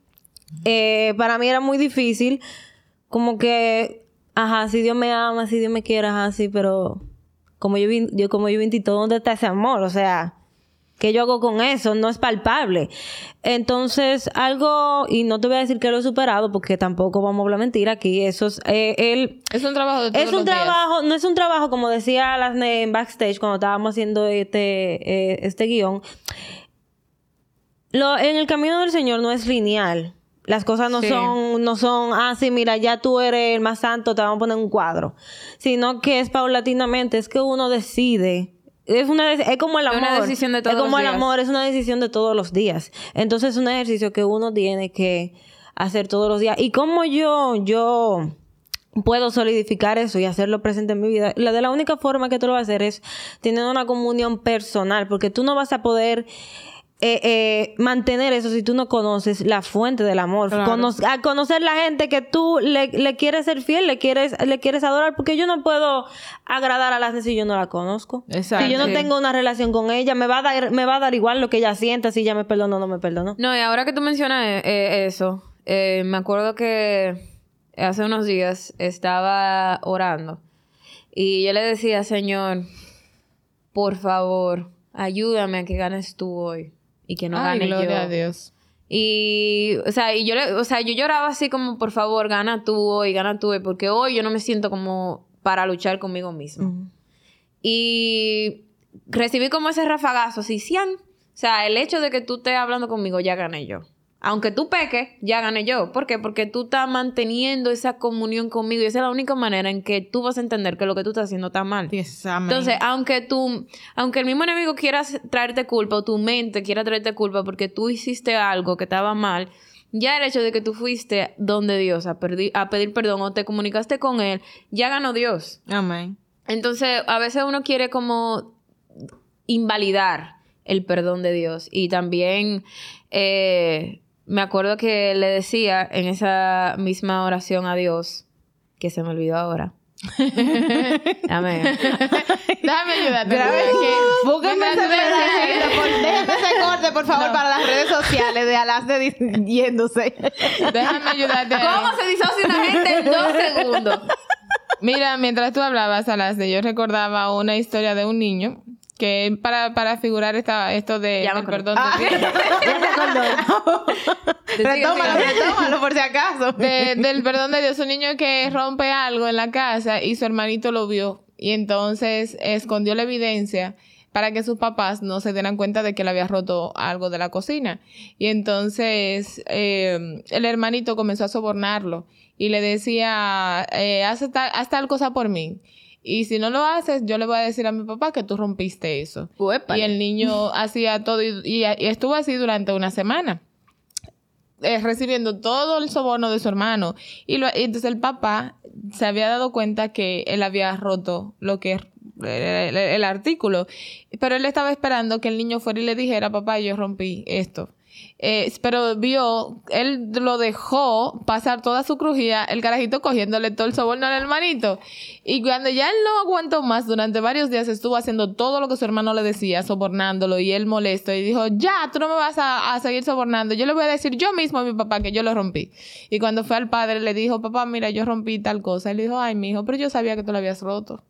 Speaker 3: eh, para mí era muy difícil como que, ajá, si Dios me ama, si Dios me quiere, ajá, sí, pero como yo, yo como yo vi todo, ¿dónde está ese amor? O sea, ¿Qué yo hago con eso? No es palpable. Entonces, algo, y no te voy a decir que lo he superado, porque tampoco vamos a hablar mentira aquí. Eso es, eh,
Speaker 1: es un trabajo de todos
Speaker 3: Es un trabajo, no es un trabajo, como decía las en backstage cuando estábamos haciendo este, eh, este guion. Lo, en el camino del Señor no es lineal. Las cosas no son, no son, ah, sí, mira, ya tú eres el más santo, te vamos a poner un cuadro. Sino que es paulatinamente, es que uno decide es una es como el amor. Es una decisión de todos Es como el amor, es una decisión de todos los días. Entonces es un ejercicio que uno tiene que hacer todos los días. Y como yo, yo puedo solidificar eso y hacerlo presente en mi vida. La de la única forma que tú lo vas a hacer es teniendo una comunión personal, porque tú no vas a poder eh, eh, mantener eso si tú no conoces la fuente del amor. a conocer la gente que tú le, quieres ser fiel, le quieres, le quieres adorar, porque yo no puedo agradar a la gente si yo no la conozco. Si yo no tengo una relación con ella, me va, a dar, me va a dar igual lo que ella sienta, si ella me perdonó o no me perdonó.
Speaker 4: No, y ahora que tú mencionas eh, eso, me acuerdo que hace unos días estaba orando y yo le decía, Señor, por favor, ayúdame a que ganes tú hoy y que no Ay, gane gloria a Dios. Y, o sea, y yo, o sea, yo lloraba así como, por favor, gana tú hoy, gana tú hoy, porque hoy yo no me siento como para luchar conmigo mismo. Y recibí como ese rafagazo, así, 100. O sea, el hecho de que tú estés hablando conmigo, ya gané yo aunque tú peques, ya gané yo. ¿Por qué? Porque tú estás manteniendo esa comunión conmigo y esa es la única manera en que tú vas a entender que lo que tú estás haciendo está mal. Entonces, aunque tú, aunque el mismo enemigo quiera traerte culpa o tu mente quiera traerte culpa porque tú hiciste algo que estaba mal, ya el hecho de que tú fuiste donde Dios a, a pedir perdón o te comunicaste con Él, ya ganó Dios.
Speaker 2: Amén.
Speaker 4: Entonces, a veces uno quiere como invalidar el perdón de Dios y también... Eh, me acuerdo que le decía en esa misma oración a Dios, que se me olvidó ahora. Amén.
Speaker 1: Déjame ayudarte. Búsquenme ese Déjame ese corte, por favor, para las redes sociales de Alaste yéndose. Déjame ayudarte.
Speaker 4: ¿Cómo se disocia una gente en dos segundos?
Speaker 1: Mira, mientras tú hablabas, Alaste, yo recordaba una historia de un niño que para, para figurar esta, esto de
Speaker 4: Ya acordé.
Speaker 1: perdón de <laughs> Dios. <laughs>
Speaker 2: Retómalo, retómalo por si acaso.
Speaker 1: De- del perdón de Dios, un niño que rompe algo en la casa y su hermanito lo vio y entonces escondió la evidencia para que sus papás no se dieran cuenta de que le había roto algo de la cocina. Y entonces eh, el hermanito comenzó a sobornarlo y le decía, eh, haz, tal, haz tal cosa por mí. Y si no lo haces, yo le voy a decir a mi papá que tú rompiste eso.
Speaker 4: Uépale.
Speaker 1: Y el niño hacía todo y- y- y estuvo así durante una semana eh, recibiendo todo el soborno de su hermano. Y, lo- y entonces el papá se había dado cuenta que él había roto lo que es eh, el, el artículo. Pero él estaba esperando que el niño fuera y le dijera, papá, yo rompí esto. Eh, pero vio, él lo dejó pasar toda su crujía, el carajito cogiéndole todo el soborno al hermanito. Y cuando ya él no aguantó más, durante varios días estuvo haciendo todo lo que su hermano le decía, sobornándolo y él molesto. Y dijo, ya, tú no me vas a, seguir sobornando. Yo le voy a decir yo mismo a mi papá que yo lo rompí. Y cuando fue al padre, le dijo, papá, mira, yo rompí tal cosa. Él dijo, ay, mi hijo, pero yo sabía que tú lo habías roto.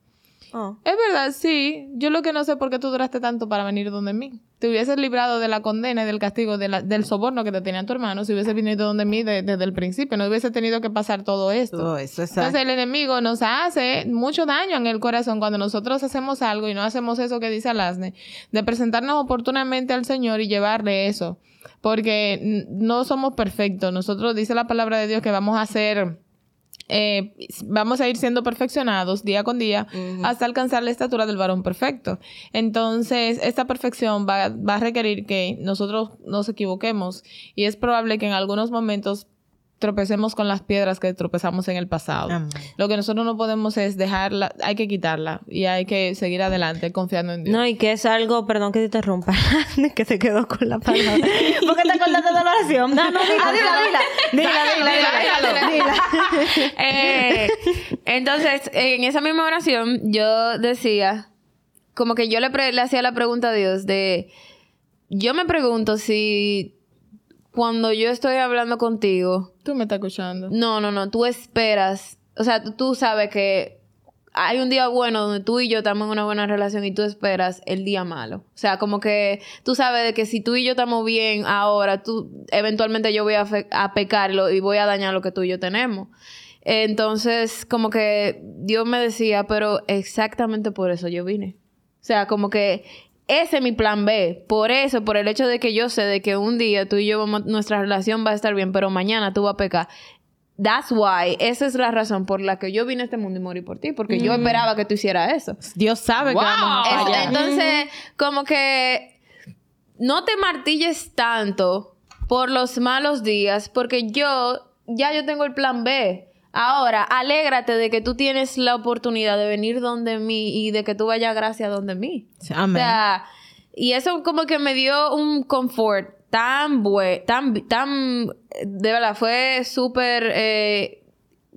Speaker 3: Oh.
Speaker 1: Es verdad, sí. Yo lo que no sé por qué tú duraste tanto para venir donde mí. Te hubieses librado de la condena y del castigo de la- del soborno que te tenía tu hermano si hubieses venido donde mí de- desde el principio. No hubiese tenido que pasar todo esto.
Speaker 2: Todo eso, exacto.
Speaker 1: Entonces el enemigo nos hace mucho daño en el corazón cuando nosotros hacemos algo y no hacemos eso que dice Alasne, de presentarnos oportunamente al Señor y llevarle eso. Porque no somos perfectos. Nosotros dice la palabra de Dios que vamos a ser eh, vamos a ir siendo perfeccionados día con día hasta alcanzar la estatura del varón perfecto. Entonces, esta perfección va, va a requerir que nosotros nos equivoquemos y es probable que en algunos momentos tropecemos con las piedras que tropezamos en el pasado.
Speaker 2: Amén.
Speaker 1: Lo que nosotros no podemos es dejarla, hay que quitarla y hay que seguir adelante confiando en Dios.
Speaker 3: No, y que es algo, perdón que te interrumpa, <laughs> que se quedó con la palabra. <laughs> ¿Por qué te acordaste de la oración? No, no, dila, dila, dila. Dila, dila, dila, dila. <laughs>
Speaker 4: Eh, entonces, en esa misma oración, yo decía, como que yo le, pre- le hacía la pregunta a Dios de, yo me pregunto si cuando yo estoy hablando contigo,
Speaker 1: Tú me estás escuchando.
Speaker 4: no, no, no, tú esperas, o sea, tú, sabes que hay un día bueno donde tú y yo estamos en una buena relación y tú esperas el día malo. O sea, como que tú sabes de que si tú y yo estamos bien ahora, tú eventualmente yo voy a, a pecarlo y voy a dañar lo que tú y yo tenemos. Entonces, como que Dios me decía, pero exactamente por eso yo vine. O sea, como que ese es mi plan B. Por eso, por el hecho de que yo sé de que un día tú y yo vamos, nuestra relación va a estar bien, pero mañana tú vas a pecar. That's why. Esa es la razón por la que yo vine a este mundo y morí por ti. Porque yo esperaba que tú hicieras eso.
Speaker 2: Dios sabe que vamos a
Speaker 4: Es-
Speaker 2: fallar.
Speaker 4: entonces, como que no te martilles tanto por los malos días, porque yo ya yo tengo el plan B. Ahora, alégrate de que tú tienes la oportunidad de venir donde mí y de que tú vayas gracias donde mí. O
Speaker 2: Amén.
Speaker 4: sea, y eso como que me dio un confort tan bueno, tan, tan, de verdad, fue súper, eh,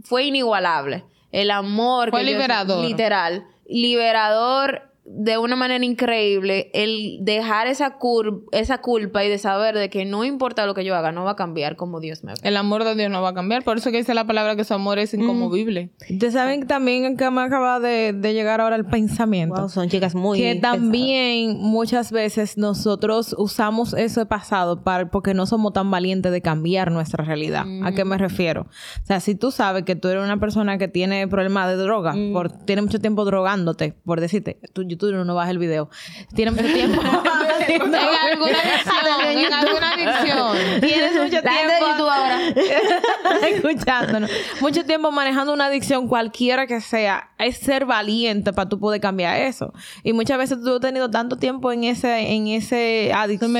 Speaker 4: fue inigualable. El amor.
Speaker 1: Fue
Speaker 4: que yo-
Speaker 1: liberador.
Speaker 4: literal. Liberador de una manera increíble. El dejar esa, cur- esa culpa y de saber de que no importa lo que yo haga, no va a cambiar como Dios me ve.
Speaker 1: El amor de Dios no va a cambiar. Por eso que dice la palabra que su amor es inconmovible.
Speaker 2: Ustedes saben también que me acaba de, de llegar ahora el pensamiento.
Speaker 3: Wow, son chicas muy
Speaker 2: que
Speaker 3: pesadas.
Speaker 2: también muchas veces nosotros usamos ese pasado para, porque no somos tan valientes de cambiar nuestra realidad. ¿A qué me refiero? O sea, si tú sabes que tú eres una persona que tiene problemas de droga, por, tiene mucho tiempo drogándote, por decirte, tú, YouTube no baja el video, tiene mucho tiempo. <laughs> <laughs>
Speaker 1: En alguna adicción, en alguna adicción.
Speaker 2: Tienes mucho
Speaker 4: La gente de
Speaker 2: tiempo
Speaker 4: YouTube ahora. <laughs>
Speaker 2: escuchándonos. Mucho tiempo manejando una adicción, cualquiera que sea, es ser valiente para tú poder cambiar eso. Y muchas veces tú has tenido tanto tiempo en ese, en ese adicción,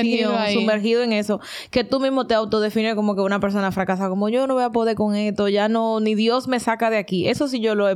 Speaker 1: Sumergido
Speaker 2: en eso, que tú mismo te autodefines como que una persona fracasada, como yo no voy a poder con esto, ya no, ni Dios me saca de aquí. Eso sí yo lo he,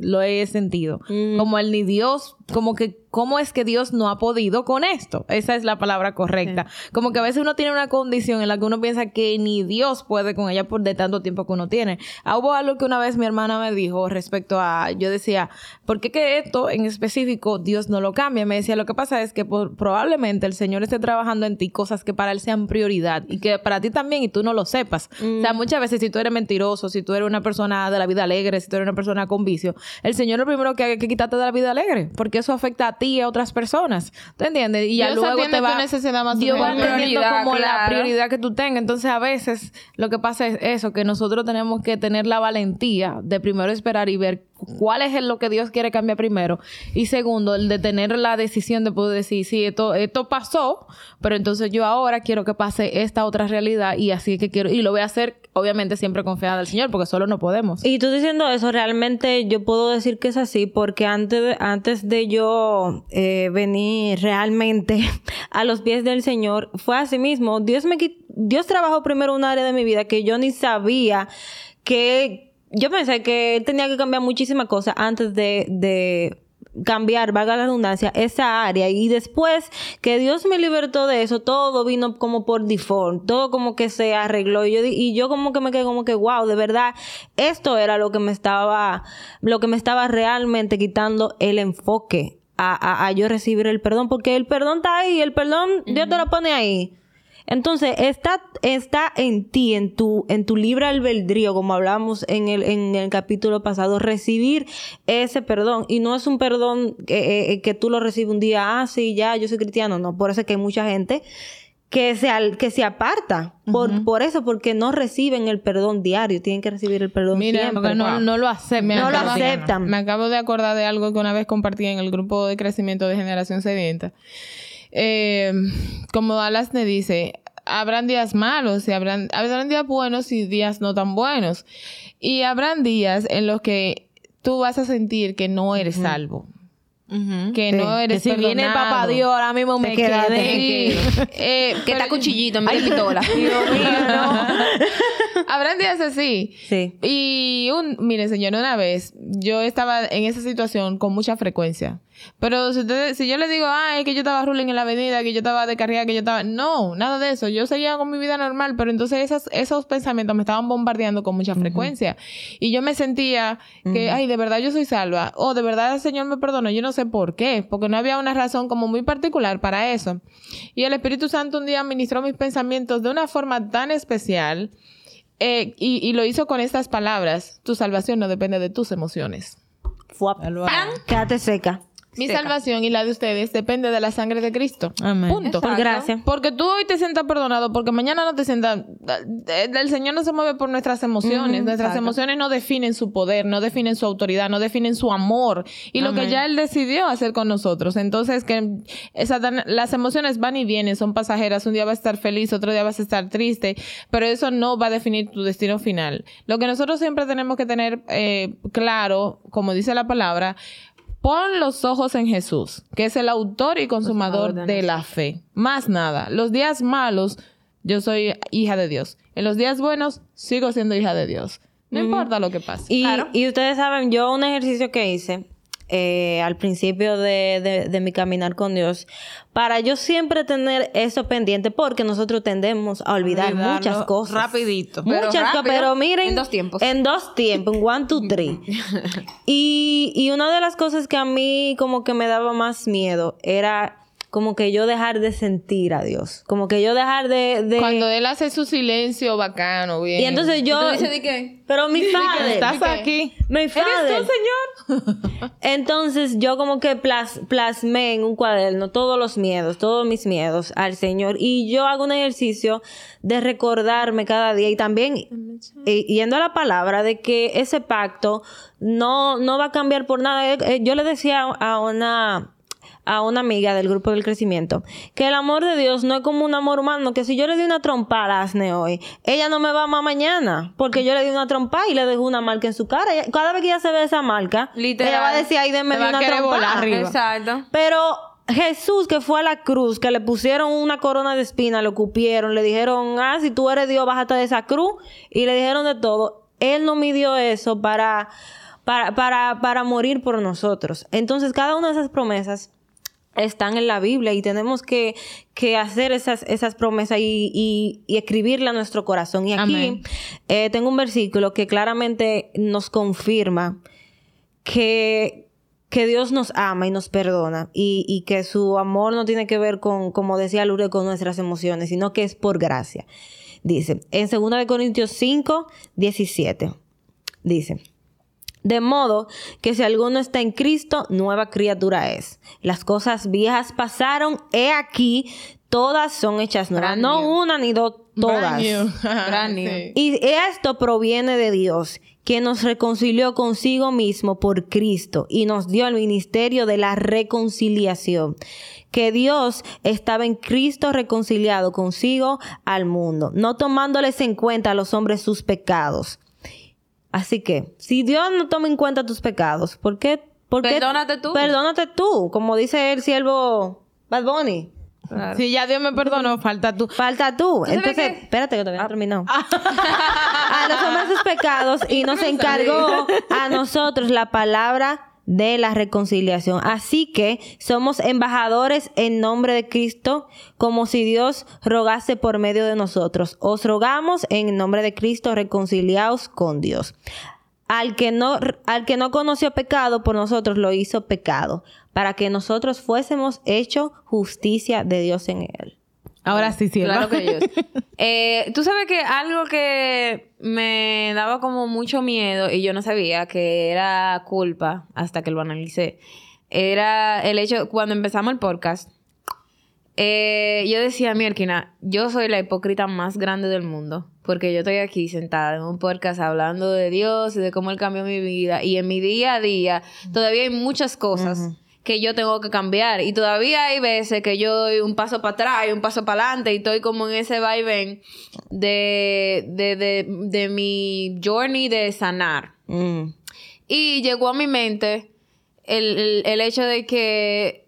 Speaker 2: lo he sentido. Como el ni Dios, como que, good ¿cómo es que Dios no ha podido con esto? Esa es la palabra correcta. Como que a veces uno tiene una condición en la que uno piensa que ni Dios puede con ella por de tanto tiempo que uno tiene. Ah, Hubo algo que una vez mi hermana me dijo respecto a, yo decía, ¿por qué que esto en específico Dios no lo cambia? Me decía, lo que pasa es que por- probablemente el Señor esté trabajando en ti cosas que para Él sean prioridad y que para ti también y tú no lo sepas. O sea, muchas veces si tú eres mentiroso, si tú eres una persona de la vida alegre, si tú eres una persona con vicio, el Señor lo primero que haga es que quitarte de la vida alegre, porque eso afecta a ti a otras personas. ¿Te entiendes? Y ya
Speaker 1: Dios
Speaker 2: luego te va...
Speaker 1: tu necesidad más
Speaker 2: Dios va entendiendo como la prioridad que tú tengas. Entonces, a veces lo que pasa es eso, que nosotros tenemos que tener la valentía de primero esperar y ver cuál es lo que Dios quiere cambiar primero. Y segundo, el de tener la decisión de poder decir, sí, esto, esto pasó, pero entonces yo ahora quiero que pase esta otra realidad y así es que quiero, y lo voy a hacer, obviamente, siempre confiada al Señor, porque solo no podemos.
Speaker 3: Y tú diciendo eso, realmente yo puedo decir que es así porque antes de, antes de yo eh, venir realmente <laughs> a los pies del Señor, fue así mismo. Dios me Dios trabajó primero un área de mi vida que yo ni sabía que yo pensé que él tenía que cambiar muchísimas cosas antes de, de cambiar, valga la redundancia, esa área. Y después que Dios me libertó de eso, todo vino como por default, todo como que se arregló. Y yo, y yo como que me quedé como que, wow, de verdad, esto era lo que me estaba, lo que me estaba realmente quitando el enfoque a, a- a yo recibir el perdón, porque el perdón está ahí, el perdón Dios te lo pone ahí. Entonces, está, está en ti, en tu, en tu libre albedrío, como hablamos en el, en el capítulo pasado, recibir ese perdón. Y no es un perdón que, eh, que tú lo recibes un día, ah, sí, ya, yo soy cristiano. No, por eso es que hay mucha gente que se, al- que se aparta. por, por eso, porque no reciben el perdón diario. Tienen que recibir el perdón
Speaker 1: Mira,
Speaker 3: siempre.
Speaker 2: Porque no, no lo aceptan.
Speaker 1: Me
Speaker 3: No lo
Speaker 1: acabo-
Speaker 3: aceptan.
Speaker 1: Me acabo de acordar de algo que una vez compartí en el grupo de crecimiento de Generación Sedienta. Eh, como Alasne dice, habrán días malos y habrán, habrán días buenos y días no tan buenos. Y habrán días en los que tú vas a sentir que no eres salvo.
Speaker 2: Ujú.
Speaker 1: Que
Speaker 3: Sí.
Speaker 1: no eres
Speaker 2: Que si viene el
Speaker 1: perdonado.
Speaker 2: papá Dios, ahora mismo me
Speaker 3: quedaste.
Speaker 2: quedé.
Speaker 1: Que, eh,
Speaker 4: Que está cuchillito en pistola.
Speaker 3: Dios mío, no. <laughs>
Speaker 1: Habrán días así.
Speaker 3: Sí.
Speaker 1: Y un, mire, señor, una vez yo estaba en esa situación con mucha frecuencia. Pero si, usted- si yo le digo, ay, que yo estaba ruling en la avenida, que yo estaba de carrera, que yo estaba. No, nada de eso. Yo seguía con mi vida normal, pero entonces esas, esos pensamientos me estaban bombardeando con mucha frecuencia. Y yo me sentía que, ay, de verdad yo soy salva. O de verdad el Señor me perdonó. Yo no sé por qué, porque no había una razón como muy particular para eso. Y el Espíritu Santo un día ministró mis pensamientos de una forma tan especial. Eh, y, y lo hizo con estas palabras. Tu salvación no depende de tus emociones.
Speaker 3: Fuap. ¡Pam! Quédate seca.
Speaker 1: Mi salvación y la de ustedes depende de la sangre de Cristo.
Speaker 2: Amén.
Speaker 1: Punto.
Speaker 3: Por gracia.
Speaker 1: Porque tú hoy te sientas perdonado, porque mañana no te sientas... eh, El Señor no se mueve por nuestras emociones. nuestras emociones no definen su poder, no definen su autoridad, no definen su amor. Y lo que ya Él decidió hacer con nosotros. Entonces, que esa las emociones van y vienen, son pasajeras. Un día vas a estar feliz, otro día vas a estar triste. Pero eso no va a definir tu destino final. Lo que nosotros siempre tenemos que tener eh, claro, como dice la palabra, Pon los ojos en Jesús, que es el autor y consumador de la fe. Más nada. Los días malos, yo soy hija de Dios. En los días buenos, sigo siendo hija de Dios. No importa lo que pase.
Speaker 3: Y, y ustedes saben, yo un ejercicio que hice eh, al principio de, de- de mi caminar con Dios, para yo siempre tener eso pendiente, porque nosotros tendemos a olvidar
Speaker 2: Olvidarlo
Speaker 3: muchas cosas.
Speaker 2: rapidito.
Speaker 4: Pero
Speaker 3: Muchas cosas, pero miren.
Speaker 4: en dos tiempos.
Speaker 3: En dos tiempos, en one, two, three. <laughs> y, y una de las cosas que a mí como que me daba más miedo era como que yo dejar de sentir a Dios. Como que yo dejar de... de-
Speaker 1: Cuando Él hace su silencio bacano, bien.
Speaker 3: y entonces yo...
Speaker 4: ¿Tú dices de qué?
Speaker 3: Pero mi padre...
Speaker 2: Estás aquí.
Speaker 3: Mi padre.
Speaker 1: ¿Eres tú, Señor? <laughs>
Speaker 3: Entonces yo como que plas- plasmé en un cuaderno todos los miedos, todos mis miedos al Señor. Y yo hago un ejercicio de recordarme cada día y también yendo a la palabra de que ese pacto no, no va a cambiar por nada. Eh, eh, yo le decía a una a una amiga del grupo del crecimiento que el amor de Dios no es como un amor humano, que si yo le di una trompada a Asne hoy, ella no me va a amar mañana, porque yo le di una trompada y le dejé una marca en su cara. Cada vez que ella se ve esa marca,
Speaker 4: Literal.
Speaker 3: ella va a decir, ay, denme una
Speaker 1: arriba.
Speaker 4: Exacto.
Speaker 3: Pero Jesús que fue a la cruz, que le pusieron una corona de espina, lo cupieron, le dijeron, ah, si tú eres Dios, bájate de esa cruz, y le dijeron de todo. Él no midió eso para, para, para, para morir por nosotros. Entonces, cada una de esas promesas están en la Biblia y tenemos que, que hacer esas, esas promesas y, y, y escribirla a nuestro corazón. Y aquí eh, tengo un versículo que claramente nos confirma que, que Dios nos ama y nos perdona y, y que su amor no tiene que ver con, como decía Lourdes, con nuestras emociones, sino que es por gracia. Dice, en 2 de Corintios 5, 17, dice, De modo que si alguno está en Cristo, nueva criatura es. Las cosas viejas pasaron, he aquí, todas son hechas nuevas.
Speaker 4: Brand
Speaker 3: No
Speaker 4: new.
Speaker 3: una ni dos, todas.
Speaker 2: Brand new. <laughs>
Speaker 4: Brand new.
Speaker 2: Sí.
Speaker 3: Y esto proviene de Dios, que nos reconcilió consigo mismo por Cristo y nos dio el ministerio de la reconciliación. Que Dios estaba en Cristo reconciliado consigo al mundo, no tomándoles en cuenta a los hombres sus pecados. Así que, si Dios no toma en cuenta tus pecados, ¿por qué? por qué-
Speaker 4: Perdónate tú.
Speaker 3: Perdónate tú, como dice el siervo Bad Bunny.
Speaker 4: Claro.
Speaker 2: Si ya Dios me perdonó, falta tú.
Speaker 3: Falta tú. Entonces, espérate que todavía no he terminado. <laughs> a los hombres sus pecados y nos encargó a nosotros la palabra de la reconciliación. Así que somos embajadores en nombre de Cristo, como si Dios rogase por medio de nosotros. Os rogamos en nombre de Cristo, reconciliaos con Dios. Al que no, al que no conoció pecado, por nosotros lo hizo pecado, para que nosotros fuésemos hecho justicia de Dios en él.
Speaker 2: Ahora sí, sí.
Speaker 4: Claro que ellos. <laughs> Eh, Tú sabes que algo que me daba como mucho miedo y yo no sabía que era culpa hasta que lo analicé. Era el hecho, cuando empezamos el podcast, eh, yo decía, Mierkina, yo soy la hipócrita más grande del mundo. Porque yo estoy aquí sentada en un podcast hablando de Dios y de cómo Él cambió mi vida. Y en mi día a día todavía hay muchas cosas que yo tengo que cambiar. Y todavía hay veces que yo doy un paso para atrás y un paso para adelante. Y estoy como en ese vaivén de, de, de, de mi journey de sanar.
Speaker 3: Mm.
Speaker 4: Y llegó a mi mente el, el- el hecho de que,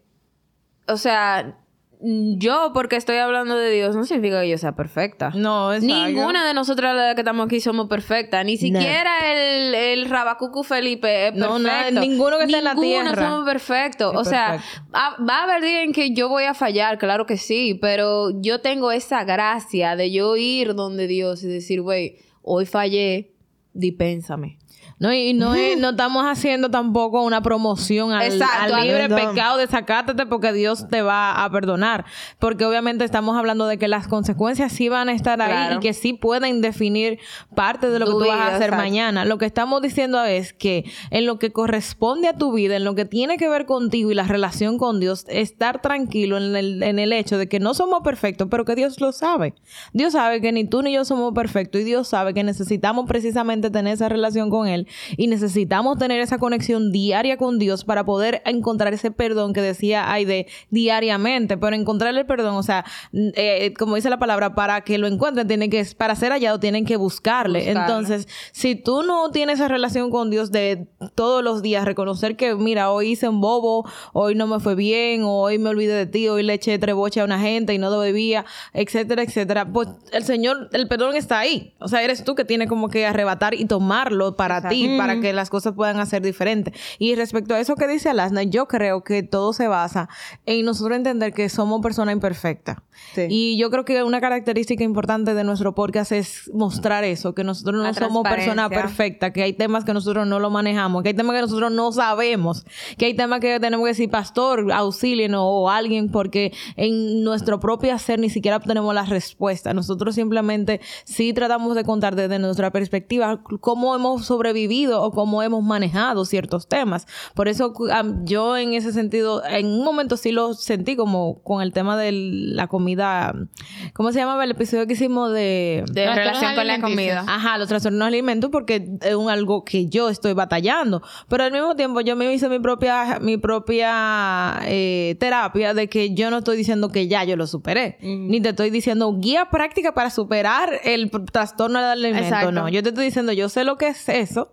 Speaker 4: o sea, yo porque estoy hablando de Dios no significa que yo sea perfecta.
Speaker 2: No, es
Speaker 4: Ninguna de nosotras las que estamos aquí somos perfectas. Ni siquiera el, el Rabacucu Felipe es perfecto.
Speaker 2: No, nada, ninguno que esté en la
Speaker 4: Ninguno
Speaker 2: tierra
Speaker 4: somos perfectos. O sea,
Speaker 2: perfecto.
Speaker 4: ha- va a haber días en que yo voy a fallar, claro que sí. Pero yo tengo esa gracia de yo ir donde Dios y decir, güey, hoy fallé, dispénsame.
Speaker 2: No, y no, es- <laughs> no estamos haciendo tampoco una promoción al,
Speaker 4: Exacto,
Speaker 2: al libre
Speaker 3: perdón.
Speaker 2: pecado de sacátete porque Dios te va a perdonar. Porque obviamente estamos hablando de que las consecuencias sí van a estar ahí
Speaker 4: Claro.
Speaker 2: y que sí pueden definir parte de lo que tú vas a hacer
Speaker 4: exacto.
Speaker 2: mañana. Lo que estamos diciendo es que en lo que corresponde a tu vida, en lo que tiene que ver contigo y la relación con Dios, estar tranquilo en el, en el hecho de que no somos perfectos, pero que Dios lo sabe. Dios sabe que ni tú ni yo somos perfectos y Dios sabe que necesitamos precisamente tener esa relación con Él y necesitamos tener esa conexión diaria con Dios para poder encontrar ese perdón que decía Aide diariamente, pero encontrar el perdón, o sea, eh, como dice la palabra, para que lo encuentren, tienen que, para ser hallado, tienen que buscarle. Entonces, si tú no tienes esa relación con Dios de todos los días, reconocer que, mira, hoy hice un bobo, hoy no me fue bien, o hoy me olvidé de ti, hoy le eché treboche a una gente y no debía, etcétera, etcétera, pues el Señor, el perdón está ahí. O sea, eres tú que tienes como que arrebatar y tomarlo para ti, para que las cosas puedan hacer diferentes. Y respecto a eso que dice Alasna, yo creo que todo se basa en nosotros entender que somos personas imperfectas.
Speaker 3: Sí.
Speaker 2: Y yo creo que una característica importante de nuestro podcast es mostrar eso, que nosotros no somos personas perfectas, que hay temas que nosotros no lo manejamos, que hay temas que nosotros no sabemos, que hay temas que tenemos que decir, pastor, auxílienos o alguien, porque en nuestro propio hacer ni siquiera obtenemos la respuesta. Nosotros simplemente sí tratamos de contar desde nuestra perspectiva cómo hemos sobrevivido o cómo hemos manejado ciertos temas. Por eso am, yo en ese sentido, en un momento sí lo sentí como con el tema de la comida, ¿cómo se llamaba el episodio que hicimos de...
Speaker 4: De
Speaker 2: Trastornos
Speaker 4: relación con la
Speaker 2: alimenticios?
Speaker 4: comida.
Speaker 2: Ajá, los trastornos alimentos porque es un algo que yo estoy batallando. Pero al mismo tiempo yo me hice mi propia, mi propia eh, terapia de que yo no estoy diciendo que ya yo lo superé. Ni te estoy diciendo guía práctica para superar el trastorno del alimento.
Speaker 4: Exacto.
Speaker 2: No, yo te estoy diciendo, yo sé lo que es eso.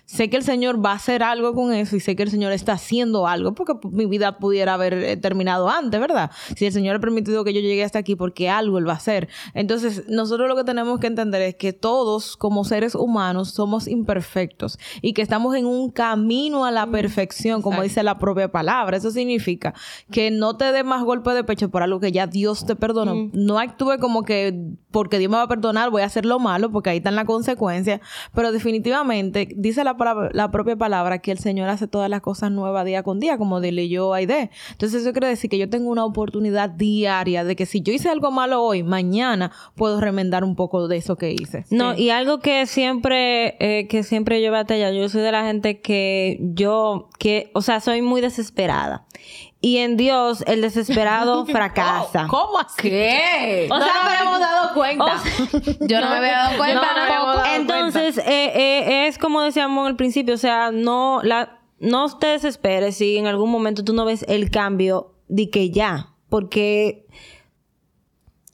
Speaker 2: Sé que el Señor va a hacer algo con eso y sé que el Señor está haciendo algo porque mi vida pudiera haber eh, terminado antes, ¿verdad? Si el Señor ha permitido que yo llegue hasta aquí porque algo Él va a hacer. Entonces, nosotros lo que tenemos que entender es que todos como seres humanos somos imperfectos y que estamos en un camino a la perfección, como dice la propia palabra. Eso significa que no te des más golpe de pecho por algo que ya Dios te perdonó. No actúe como que porque Dios me va a perdonar voy a hacer lo malo porque ahí está la consecuencia, pero definitivamente dice la, la propia palabra que el Señor hace todas las cosas nuevas día con día, como leyó Aide. Entonces eso quiere decir que yo tengo una oportunidad diaria de que si yo hice algo malo hoy, mañana puedo remendar un poco de eso que hice.
Speaker 3: No, y algo que siempre, eh, que siempre yo batalla, yo soy de la gente que yo, que, o sea, soy muy desesperada. Y en Dios, el desesperado <laughs> fracasa.
Speaker 2: ¿Cómo así?
Speaker 4: ¿Qué?
Speaker 3: O
Speaker 2: no
Speaker 3: sea,
Speaker 2: nos habíamos dado cuenta.
Speaker 4: Yo no me había dado cuenta
Speaker 2: no,
Speaker 4: tampoco.
Speaker 2: no.
Speaker 3: Entonces, eh, eh, es como decíamos al principio, o sea, no, la, no te desesperes si en algún momento tú no ves el cambio de que ya, porque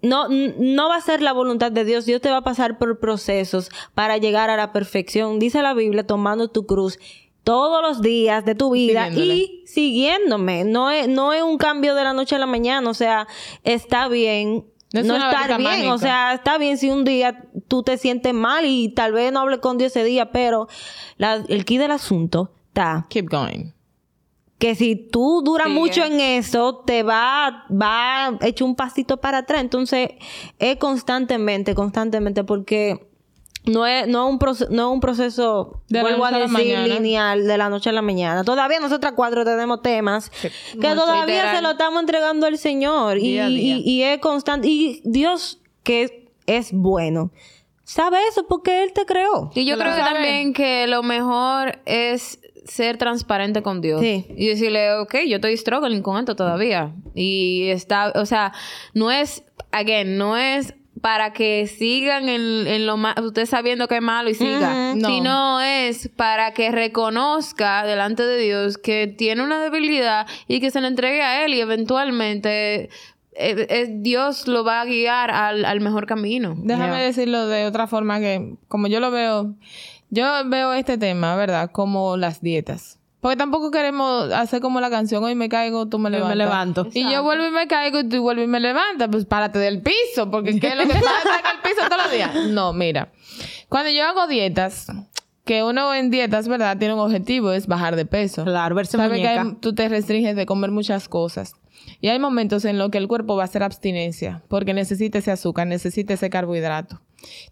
Speaker 3: no, no va a ser la voluntad de Dios, Dios te va a pasar por procesos para llegar a la perfección. Dice la Biblia, tomando tu cruz todos los días de tu vida
Speaker 1: Siguiéndole.
Speaker 3: y siguiéndome. No es, no es un cambio de la noche a la mañana, o sea, está bien.
Speaker 1: No
Speaker 3: No,
Speaker 1: es una
Speaker 3: estar bien, o sea, está bien si un día tú te sientes mal y tal vez no hable con Dios ese día, pero la- el key del asunto está
Speaker 1: Keep going.
Speaker 3: que si tú duras mucho en eso, te va, va hecho un pasito para atrás. Entonces, es constantemente, constantemente, porque no es, no es un, proce- no es un proceso,
Speaker 1: De
Speaker 3: vuelvo a decir, lineal de la noche a la mañana. Todavía nosotras cuatro tenemos temas que todavía
Speaker 4: literal.
Speaker 3: se lo estamos entregando al Señor. Y,
Speaker 1: Día a día.
Speaker 3: y- y es constante. Y Dios, que es bueno, sabe eso porque Él te creó.
Speaker 4: Y yo creo que
Speaker 1: sabe.
Speaker 4: también que lo mejor es ser transparente con Dios.
Speaker 3: Sí.
Speaker 4: Y decirle, ok, yo estoy struggling con esto todavía. Y está, o sea, no es, again, no es para que sigan en, en lo más, usted sabiendo que es malo y siga.
Speaker 1: No.
Speaker 4: sino es para que reconozca delante de Dios que tiene una debilidad y que se le entregue a Él y eventualmente eh, eh, Dios lo va a guiar al, al mejor camino.
Speaker 1: Déjame decirlo de otra forma que, como yo lo veo, yo veo este tema, ¿verdad? Como las dietas. Porque tampoco queremos hacer como la canción, hoy me caigo, tú me levantas.
Speaker 2: levanto.
Speaker 1: Y yo vuelvo y me caigo y tú vuelves y me levantas. Pues párate del piso, porque ¿qué es lo que pasa en el piso todos los días? No, mira. Cuando yo hago dietas, que uno en dietas, ¿verdad? Tiene un objetivo, es bajar de peso.
Speaker 2: Claro, verse
Speaker 1: Sabe que
Speaker 2: muñeca.
Speaker 1: hay- tú te restringes de comer muchas cosas. Y hay momentos en los que el cuerpo va a hacer abstinencia, porque necesita ese azúcar, necesita ese carbohidrato.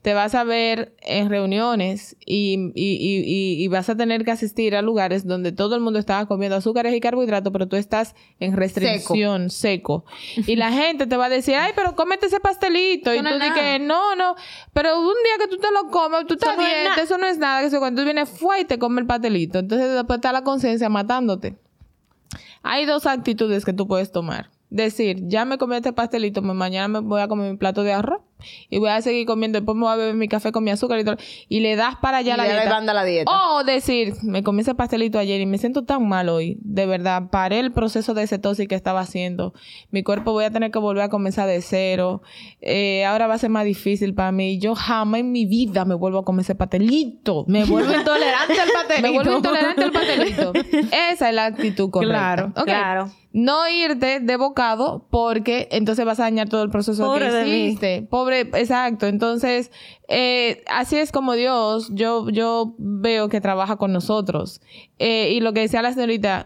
Speaker 1: Te vas a ver en reuniones y, y- y- y- vas a tener que asistir a lugares donde todo el mundo estaba comiendo azúcares y carbohidratos, pero tú estás en restricción, seco. Y la <laughs> gente te va a decir, ay, pero cómete ese pastelito.
Speaker 4: Eso
Speaker 1: y
Speaker 4: no
Speaker 1: tú
Speaker 4: es
Speaker 1: dices, no, no, pero un día que tú te lo comes, tú estás
Speaker 2: Eso no es
Speaker 1: bien, eso no es nada. Eso cuando tú vienes fue y te comes el pastelito. Entonces después está la conciencia matándote. Hay dos actitudes que tú puedes tomar. Decir, ya me comí este pastelito, mañana me voy a comer mi plato de arroz y voy a seguir comiendo, después me voy a beber mi café con mi azúcar y todo. Y le das para allá
Speaker 2: Y
Speaker 1: la
Speaker 2: le das
Speaker 1: dieta.
Speaker 2: a la dieta.
Speaker 1: O decir, me comí ese pastelito ayer y me siento tan mal hoy. De verdad, paré el proceso de cetosis que estaba haciendo. Mi cuerpo voy a tener que volver a comenzar de cero. Eh, ahora va a ser más difícil para mí. Yo jamás en mi vida me vuelvo a comer ese pastelito.
Speaker 2: Me vuelvo <laughs> intolerante al pastelito.
Speaker 1: Me vuelvo intolerante al pastelito. Esa es la actitud correcta.
Speaker 2: Claro,
Speaker 3: claro.
Speaker 1: No irte de bocado porque entonces vas a dañar todo el proceso
Speaker 3: Pobre
Speaker 1: que
Speaker 3: de mí.
Speaker 1: hiciste. Pobre, exacto. Entonces, eh, así es como Dios, yo, yo veo que trabaja con nosotros. Eh, y lo que decía la señorita,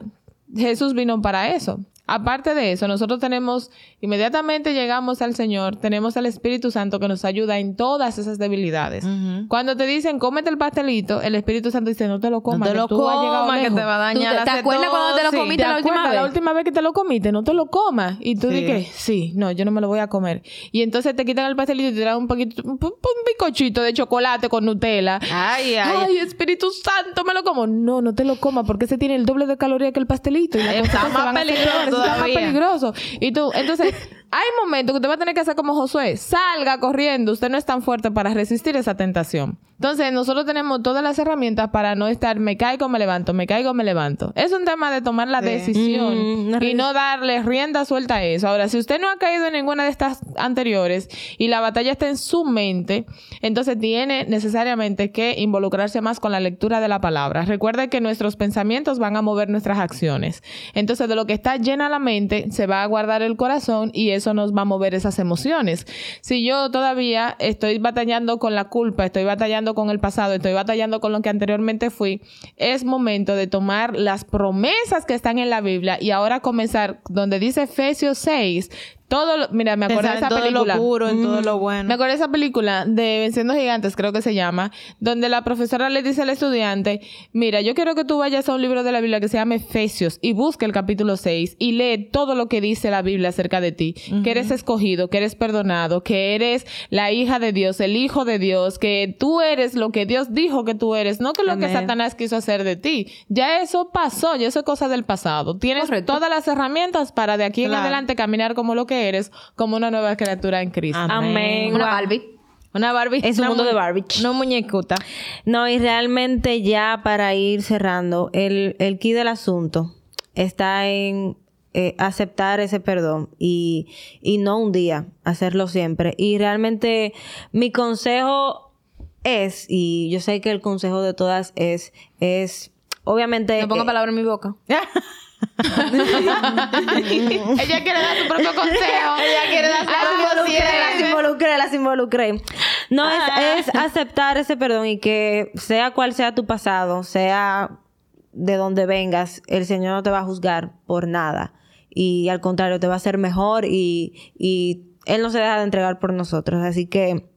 Speaker 1: Jesús vino para eso. Aparte de eso, nosotros tenemos, inmediatamente llegamos al Señor, tenemos al Espíritu Santo que nos ayuda en todas esas debilidades. Cuando te dicen, cómete el pastelito, el Espíritu Santo dice, no te lo comas,
Speaker 2: No te lo comas, que
Speaker 1: lejos".
Speaker 2: te va a
Speaker 4: ¿Tú
Speaker 2: dañar
Speaker 4: te-
Speaker 2: la
Speaker 4: te acuerdas cuando te lo comiste
Speaker 1: ¿Te
Speaker 4: la última
Speaker 1: acuerdas la
Speaker 4: vez?
Speaker 1: última vez que te lo comiste? No te lo comas. Y tú
Speaker 2: Sí.
Speaker 1: dices, sí, no, yo no me lo voy a comer. Y entonces te quitan el pastelito y te dan un poquito, un, un bizcochito de chocolate con Nutella.
Speaker 2: Ay, ay.
Speaker 1: Ay, Espíritu Santo, me lo como. No, no te lo comas porque ese tiene el doble de calorías que el pastelito. Y las
Speaker 2: Está más peligroso
Speaker 1: peores, Está más
Speaker 2: todavía.
Speaker 1: peligroso. Y tú, entonces, <laughs> hay momentos que te va a tener que hacer como Josué. Salga corriendo. Usted no es tan fuerte para resistir esa tentación. Entonces, nosotros tenemos todas las herramientas para no estar, me caigo, me levanto, me caigo, me levanto. Es un tema de tomar la decisión
Speaker 3: Mm,
Speaker 1: y no darle rienda suelta a eso. Ahora, si usted no ha caído en ninguna de estas anteriores y la batalla está en su mente, entonces tiene necesariamente que involucrarse más con la lectura de la palabra. Recuerde que nuestros pensamientos van a mover nuestras acciones. Entonces, de lo que está llena la mente, se va a guardar el corazón y eso nos va a mover esas emociones. Si yo todavía estoy batallando con la culpa, estoy batallando con el pasado, estoy batallando con lo que anteriormente fui, es momento de tomar las promesas que están en la Biblia y ahora comenzar donde dice Efesios 6, Todo, lo- mira, me acuerdo de esa
Speaker 2: todo
Speaker 1: película.
Speaker 2: lo puro, en todo lo
Speaker 1: Me
Speaker 2: bueno.
Speaker 1: acuerdo de esa película de Venciendo Gigantes, creo que se llama, donde la profesora le dice al estudiante, mira, yo quiero que tú vayas a un libro de la Biblia que se llama Efesios y busque el capítulo 6 y lee todo lo que dice la Biblia acerca de ti, que eres escogido, que eres perdonado, que eres la hija de Dios, el hijo de Dios, que tú eres lo que Dios dijo que tú eres, no que lo que. Satanás quiso hacer de ti. Ya eso pasó, ya eso es cosa del pasado. Tienes
Speaker 4: Correcto.
Speaker 1: todas las herramientas para de aquí en adelante caminar como lo que eres, como una nueva criatura en Cristo.
Speaker 3: Amén.
Speaker 4: Una. Barbie.
Speaker 2: Una Barbie.
Speaker 3: Es un mundo
Speaker 2: mu-
Speaker 3: de Barbie.
Speaker 2: Una muñecuta.
Speaker 3: No, y realmente ya para ir cerrando, el, el key del asunto está en eh, aceptar ese perdón y, y no un día, hacerlo siempre. Y realmente mi consejo es, y yo sé que el consejo de todas es, es obviamente...
Speaker 4: No ponga
Speaker 3: eh,
Speaker 4: palabra en mi boca. <laughs> <laughs>
Speaker 1: Ella quiere dar su propio consejo. Ella quiere dar su
Speaker 3: Las
Speaker 1: propio
Speaker 3: las involucré, las involucré. No, es, es aceptar ese perdón y que sea cual sea tu pasado, sea de donde vengas, el Señor no te va a juzgar por nada. Y al contrario, te va a hacer mejor y, y Él no se deja de entregar por nosotros. Así que...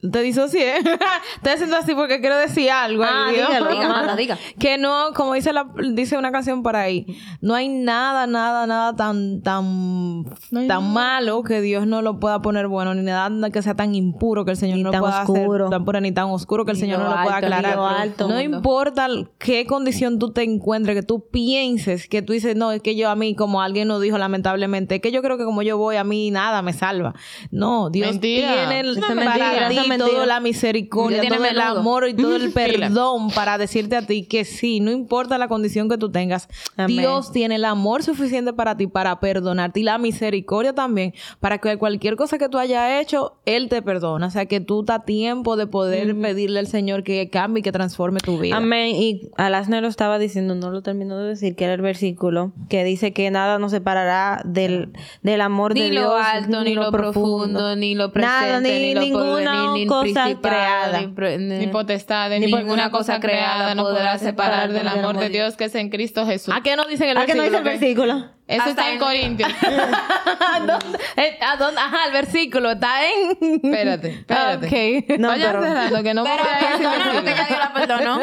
Speaker 2: Te disocié. <laughs> Estoy haciendo así porque quiero decir algo.
Speaker 3: Ah,
Speaker 2: Dios.
Speaker 3: dígalo.
Speaker 4: Diga, manda, diga. <laughs>
Speaker 2: Que no, como dice la, dice una canción por ahí, no hay nada, nada, nada tan, tan, tan malo que Dios no lo pueda poner bueno, ni nada que sea tan impuro que el Señor
Speaker 3: Ni
Speaker 2: no
Speaker 3: tan
Speaker 2: pueda
Speaker 3: oscuro.
Speaker 2: hacer tan puro, ni tan oscuro que el
Speaker 4: Ni
Speaker 2: Señor
Speaker 4: lo
Speaker 2: no lo pueda
Speaker 4: alto,
Speaker 2: aclarar.
Speaker 4: lo
Speaker 3: alto.
Speaker 2: No importa qué condición tú te encuentres, que tú pienses, que tú dices, no, es que yo a mí, como alguien nos dijo lamentablemente, es que yo creo que como yo voy, a mí nada me salva. No, Dios
Speaker 1: Mentira.
Speaker 2: tiene el, para ti
Speaker 3: mentira.
Speaker 2: toda la misericordia,
Speaker 4: Dios
Speaker 2: todo el amor y todo el <laughs> perdón para decirte a ti que sí, no importa la condición que tú tengas,
Speaker 3: Amén.
Speaker 2: Dios tiene el amor suficiente para ti para perdonarte y la misericordia también para que cualquier cosa que tú hayas hecho, Él te perdona. O sea, que tú estás tiempo de poder pedirle al Señor que cambie y que transforme tu vida.
Speaker 3: Amén. Y Alasne lo estaba diciendo, no lo terminó de decir, que era el versículo que dice que nada nos separará del, del amor de
Speaker 4: Ni
Speaker 3: Dios.
Speaker 4: lo alto, ni lo profundo, ni lo presente,
Speaker 3: Nada, ni
Speaker 4: ni, lo
Speaker 3: ninguna
Speaker 4: porvenir, ni
Speaker 3: cosa creada.
Speaker 4: Ni,
Speaker 1: potestad, ni,
Speaker 4: Ni
Speaker 1: ninguna cosa creada no podrá separar del amor de Dios que es en Cristo Jesús.
Speaker 2: ¿A qué nos dicen el
Speaker 3: ¿A qué no dice el
Speaker 2: versículo?
Speaker 1: Eso
Speaker 4: Hasta
Speaker 1: está en
Speaker 4: en-
Speaker 1: Corintios. <laughs>
Speaker 2: ¿A dónde? Eh, ¿a dónde? Ajá, el versículo está en...
Speaker 1: Espérate, espérate.
Speaker 2: Ok.
Speaker 3: No,
Speaker 1: Vayan
Speaker 3: pero-
Speaker 1: cerrando, que no
Speaker 4: Pero
Speaker 1: voy a decir
Speaker 4: perdona, porque ya Dios la perdonó.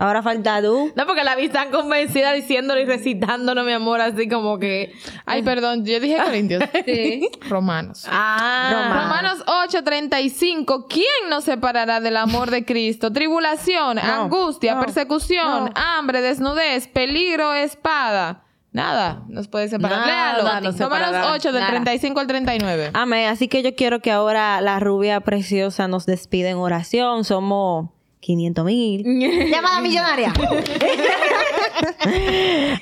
Speaker 3: Ahora falta tú.
Speaker 2: No, porque la vi tan convencida diciéndolo y recitándolo, mi amor, así como que...
Speaker 1: Ay, perdón, yo dije Corintios. <laughs>
Speaker 4: Sí.
Speaker 1: Romanos.
Speaker 2: Ah.
Speaker 1: Romanos 8:35. ¿Quién nos separará del amor de Cristo? Tribulación, angustia, persecución, hambre, desnudez, peligro, espada. Nada nos puede separar.
Speaker 2: Nada
Speaker 1: Léalo.
Speaker 2: separará.
Speaker 1: 8, del
Speaker 4: Nada.
Speaker 1: 35 al 39.
Speaker 3: Amén. Así que yo quiero que ahora la rubia preciosa nos despide en oración. Somos 500 mil. <laughs> Llamada millonaria. <laughs>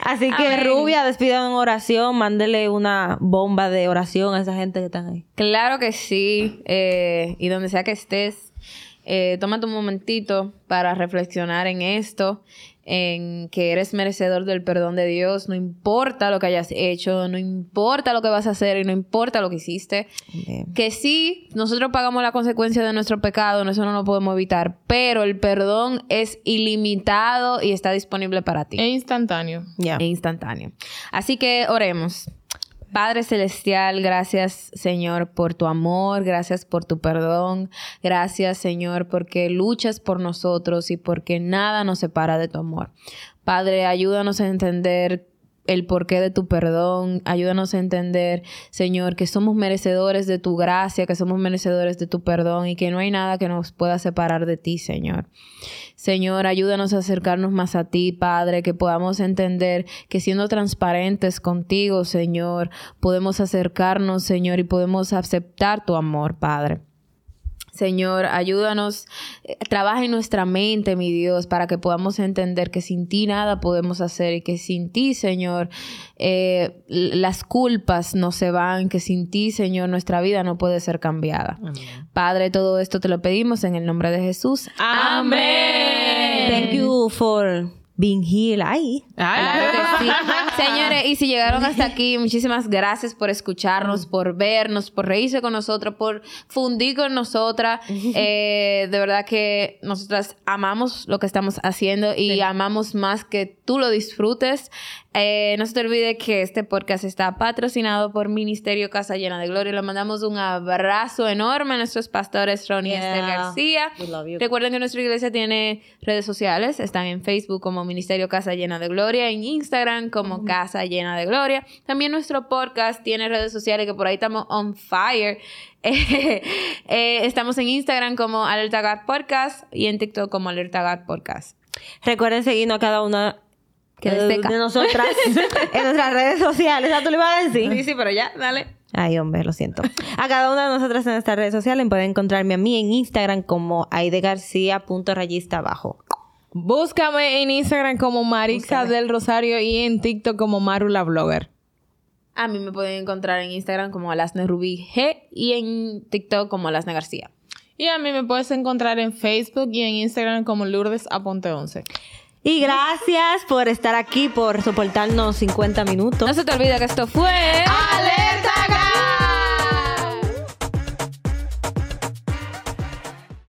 Speaker 3: Así que
Speaker 4: Amén.
Speaker 3: rubia, despidan en oración. Mándele una bomba de oración a esa gente que están ahí.
Speaker 4: Claro que sí. eh, y donde sea que estés, eh, tómate un momentito para reflexionar en esto, en que eres merecedor del perdón de Dios. No importa lo que hayas hecho, no importa lo que vas a hacer y no importa lo que hiciste. Que sí, nosotros pagamos la consecuencia de nuestro pecado, eso no lo podemos evitar, pero el perdón es ilimitado y está disponible para ti
Speaker 1: E instantáneo.
Speaker 3: Ya.
Speaker 4: e instantáneo. Así que oremos. Padre Celestial, gracias Señor por tu amor, gracias por tu perdón, gracias Señor porque luchas por nosotros y porque nada nos separa de tu amor. Padre, ayúdanos a entender el porqué de tu perdón, ayúdanos a entender, Señor, que somos merecedores de tu gracia, que somos merecedores de tu perdón y que no hay nada que nos pueda separar de ti, Señor. Señor, ayúdanos a acercarnos más a ti, Padre, que podamos entender que siendo transparentes contigo, Señor, podemos acercarnos, Señor, y podemos aceptar tu amor, Padre. Señor, ayúdanos, eh, trabaja en nuestra mente, mi Dios, para que podamos entender que sin ti nada podemos hacer y que sin ti, Señor, eh, las culpas no se van, que sin ti, Señor, nuestra vida no puede ser cambiada. Padre, todo esto te lo pedimos en el nombre de Jesús. Amén.
Speaker 3: Thank you for Being Hill ahí.
Speaker 4: Sí. <laughs> Señores, y si llegaron hasta aquí, muchísimas gracias por escucharnos, por vernos, por reírse con nosotros, por fundir con nosotras. <laughs> Eh, de verdad que nosotras amamos lo que estamos haciendo y amamos más que tú lo disfrutes. Eh, no se te olvide que este podcast está patrocinado por Ministerio Casa Llena de Gloria. Le mandamos un abrazo enorme a nuestros pastores Ronnie y Esther. García.
Speaker 3: We love you.
Speaker 4: Recuerden que nuestra iglesia tiene redes sociales. Están en Facebook como Ministerio Casa Llena de Gloria, en Instagram como Casa Llena de Gloria. También nuestro podcast tiene redes sociales que por ahí estamos on fire. Eh, <laughs> eh, estamos en Instagram como Alerta God Podcast y en TikTok como Alerta God Podcast.
Speaker 3: Recuerden seguirnos a cada una
Speaker 4: Que
Speaker 3: de,
Speaker 4: destaca.
Speaker 3: de nosotras <laughs> en nuestras redes sociales. ¿Ya tú le ibas a decir?
Speaker 4: sí, pero ya, dale.
Speaker 3: Ay, hombre, lo siento. A cada una de nosotras en nuestras redes sociales pueden encontrarme a mí en Instagram como aidegarcía.rayista abajo.
Speaker 2: Búscame en Instagram como Marisa del Rosario y en TikTok como Maru la Blogger.
Speaker 4: A mí me pueden encontrar en Instagram como Alasne Rubí G y en TikTok como Alasne García.
Speaker 1: Y a mí me puedes encontrar en Facebook y en Instagram como Lourdes Aponte 11.
Speaker 3: Y gracias por estar aquí, por soportarnos 50 minutos.
Speaker 4: No se te olvide que esto fue...
Speaker 1: ¡Alerta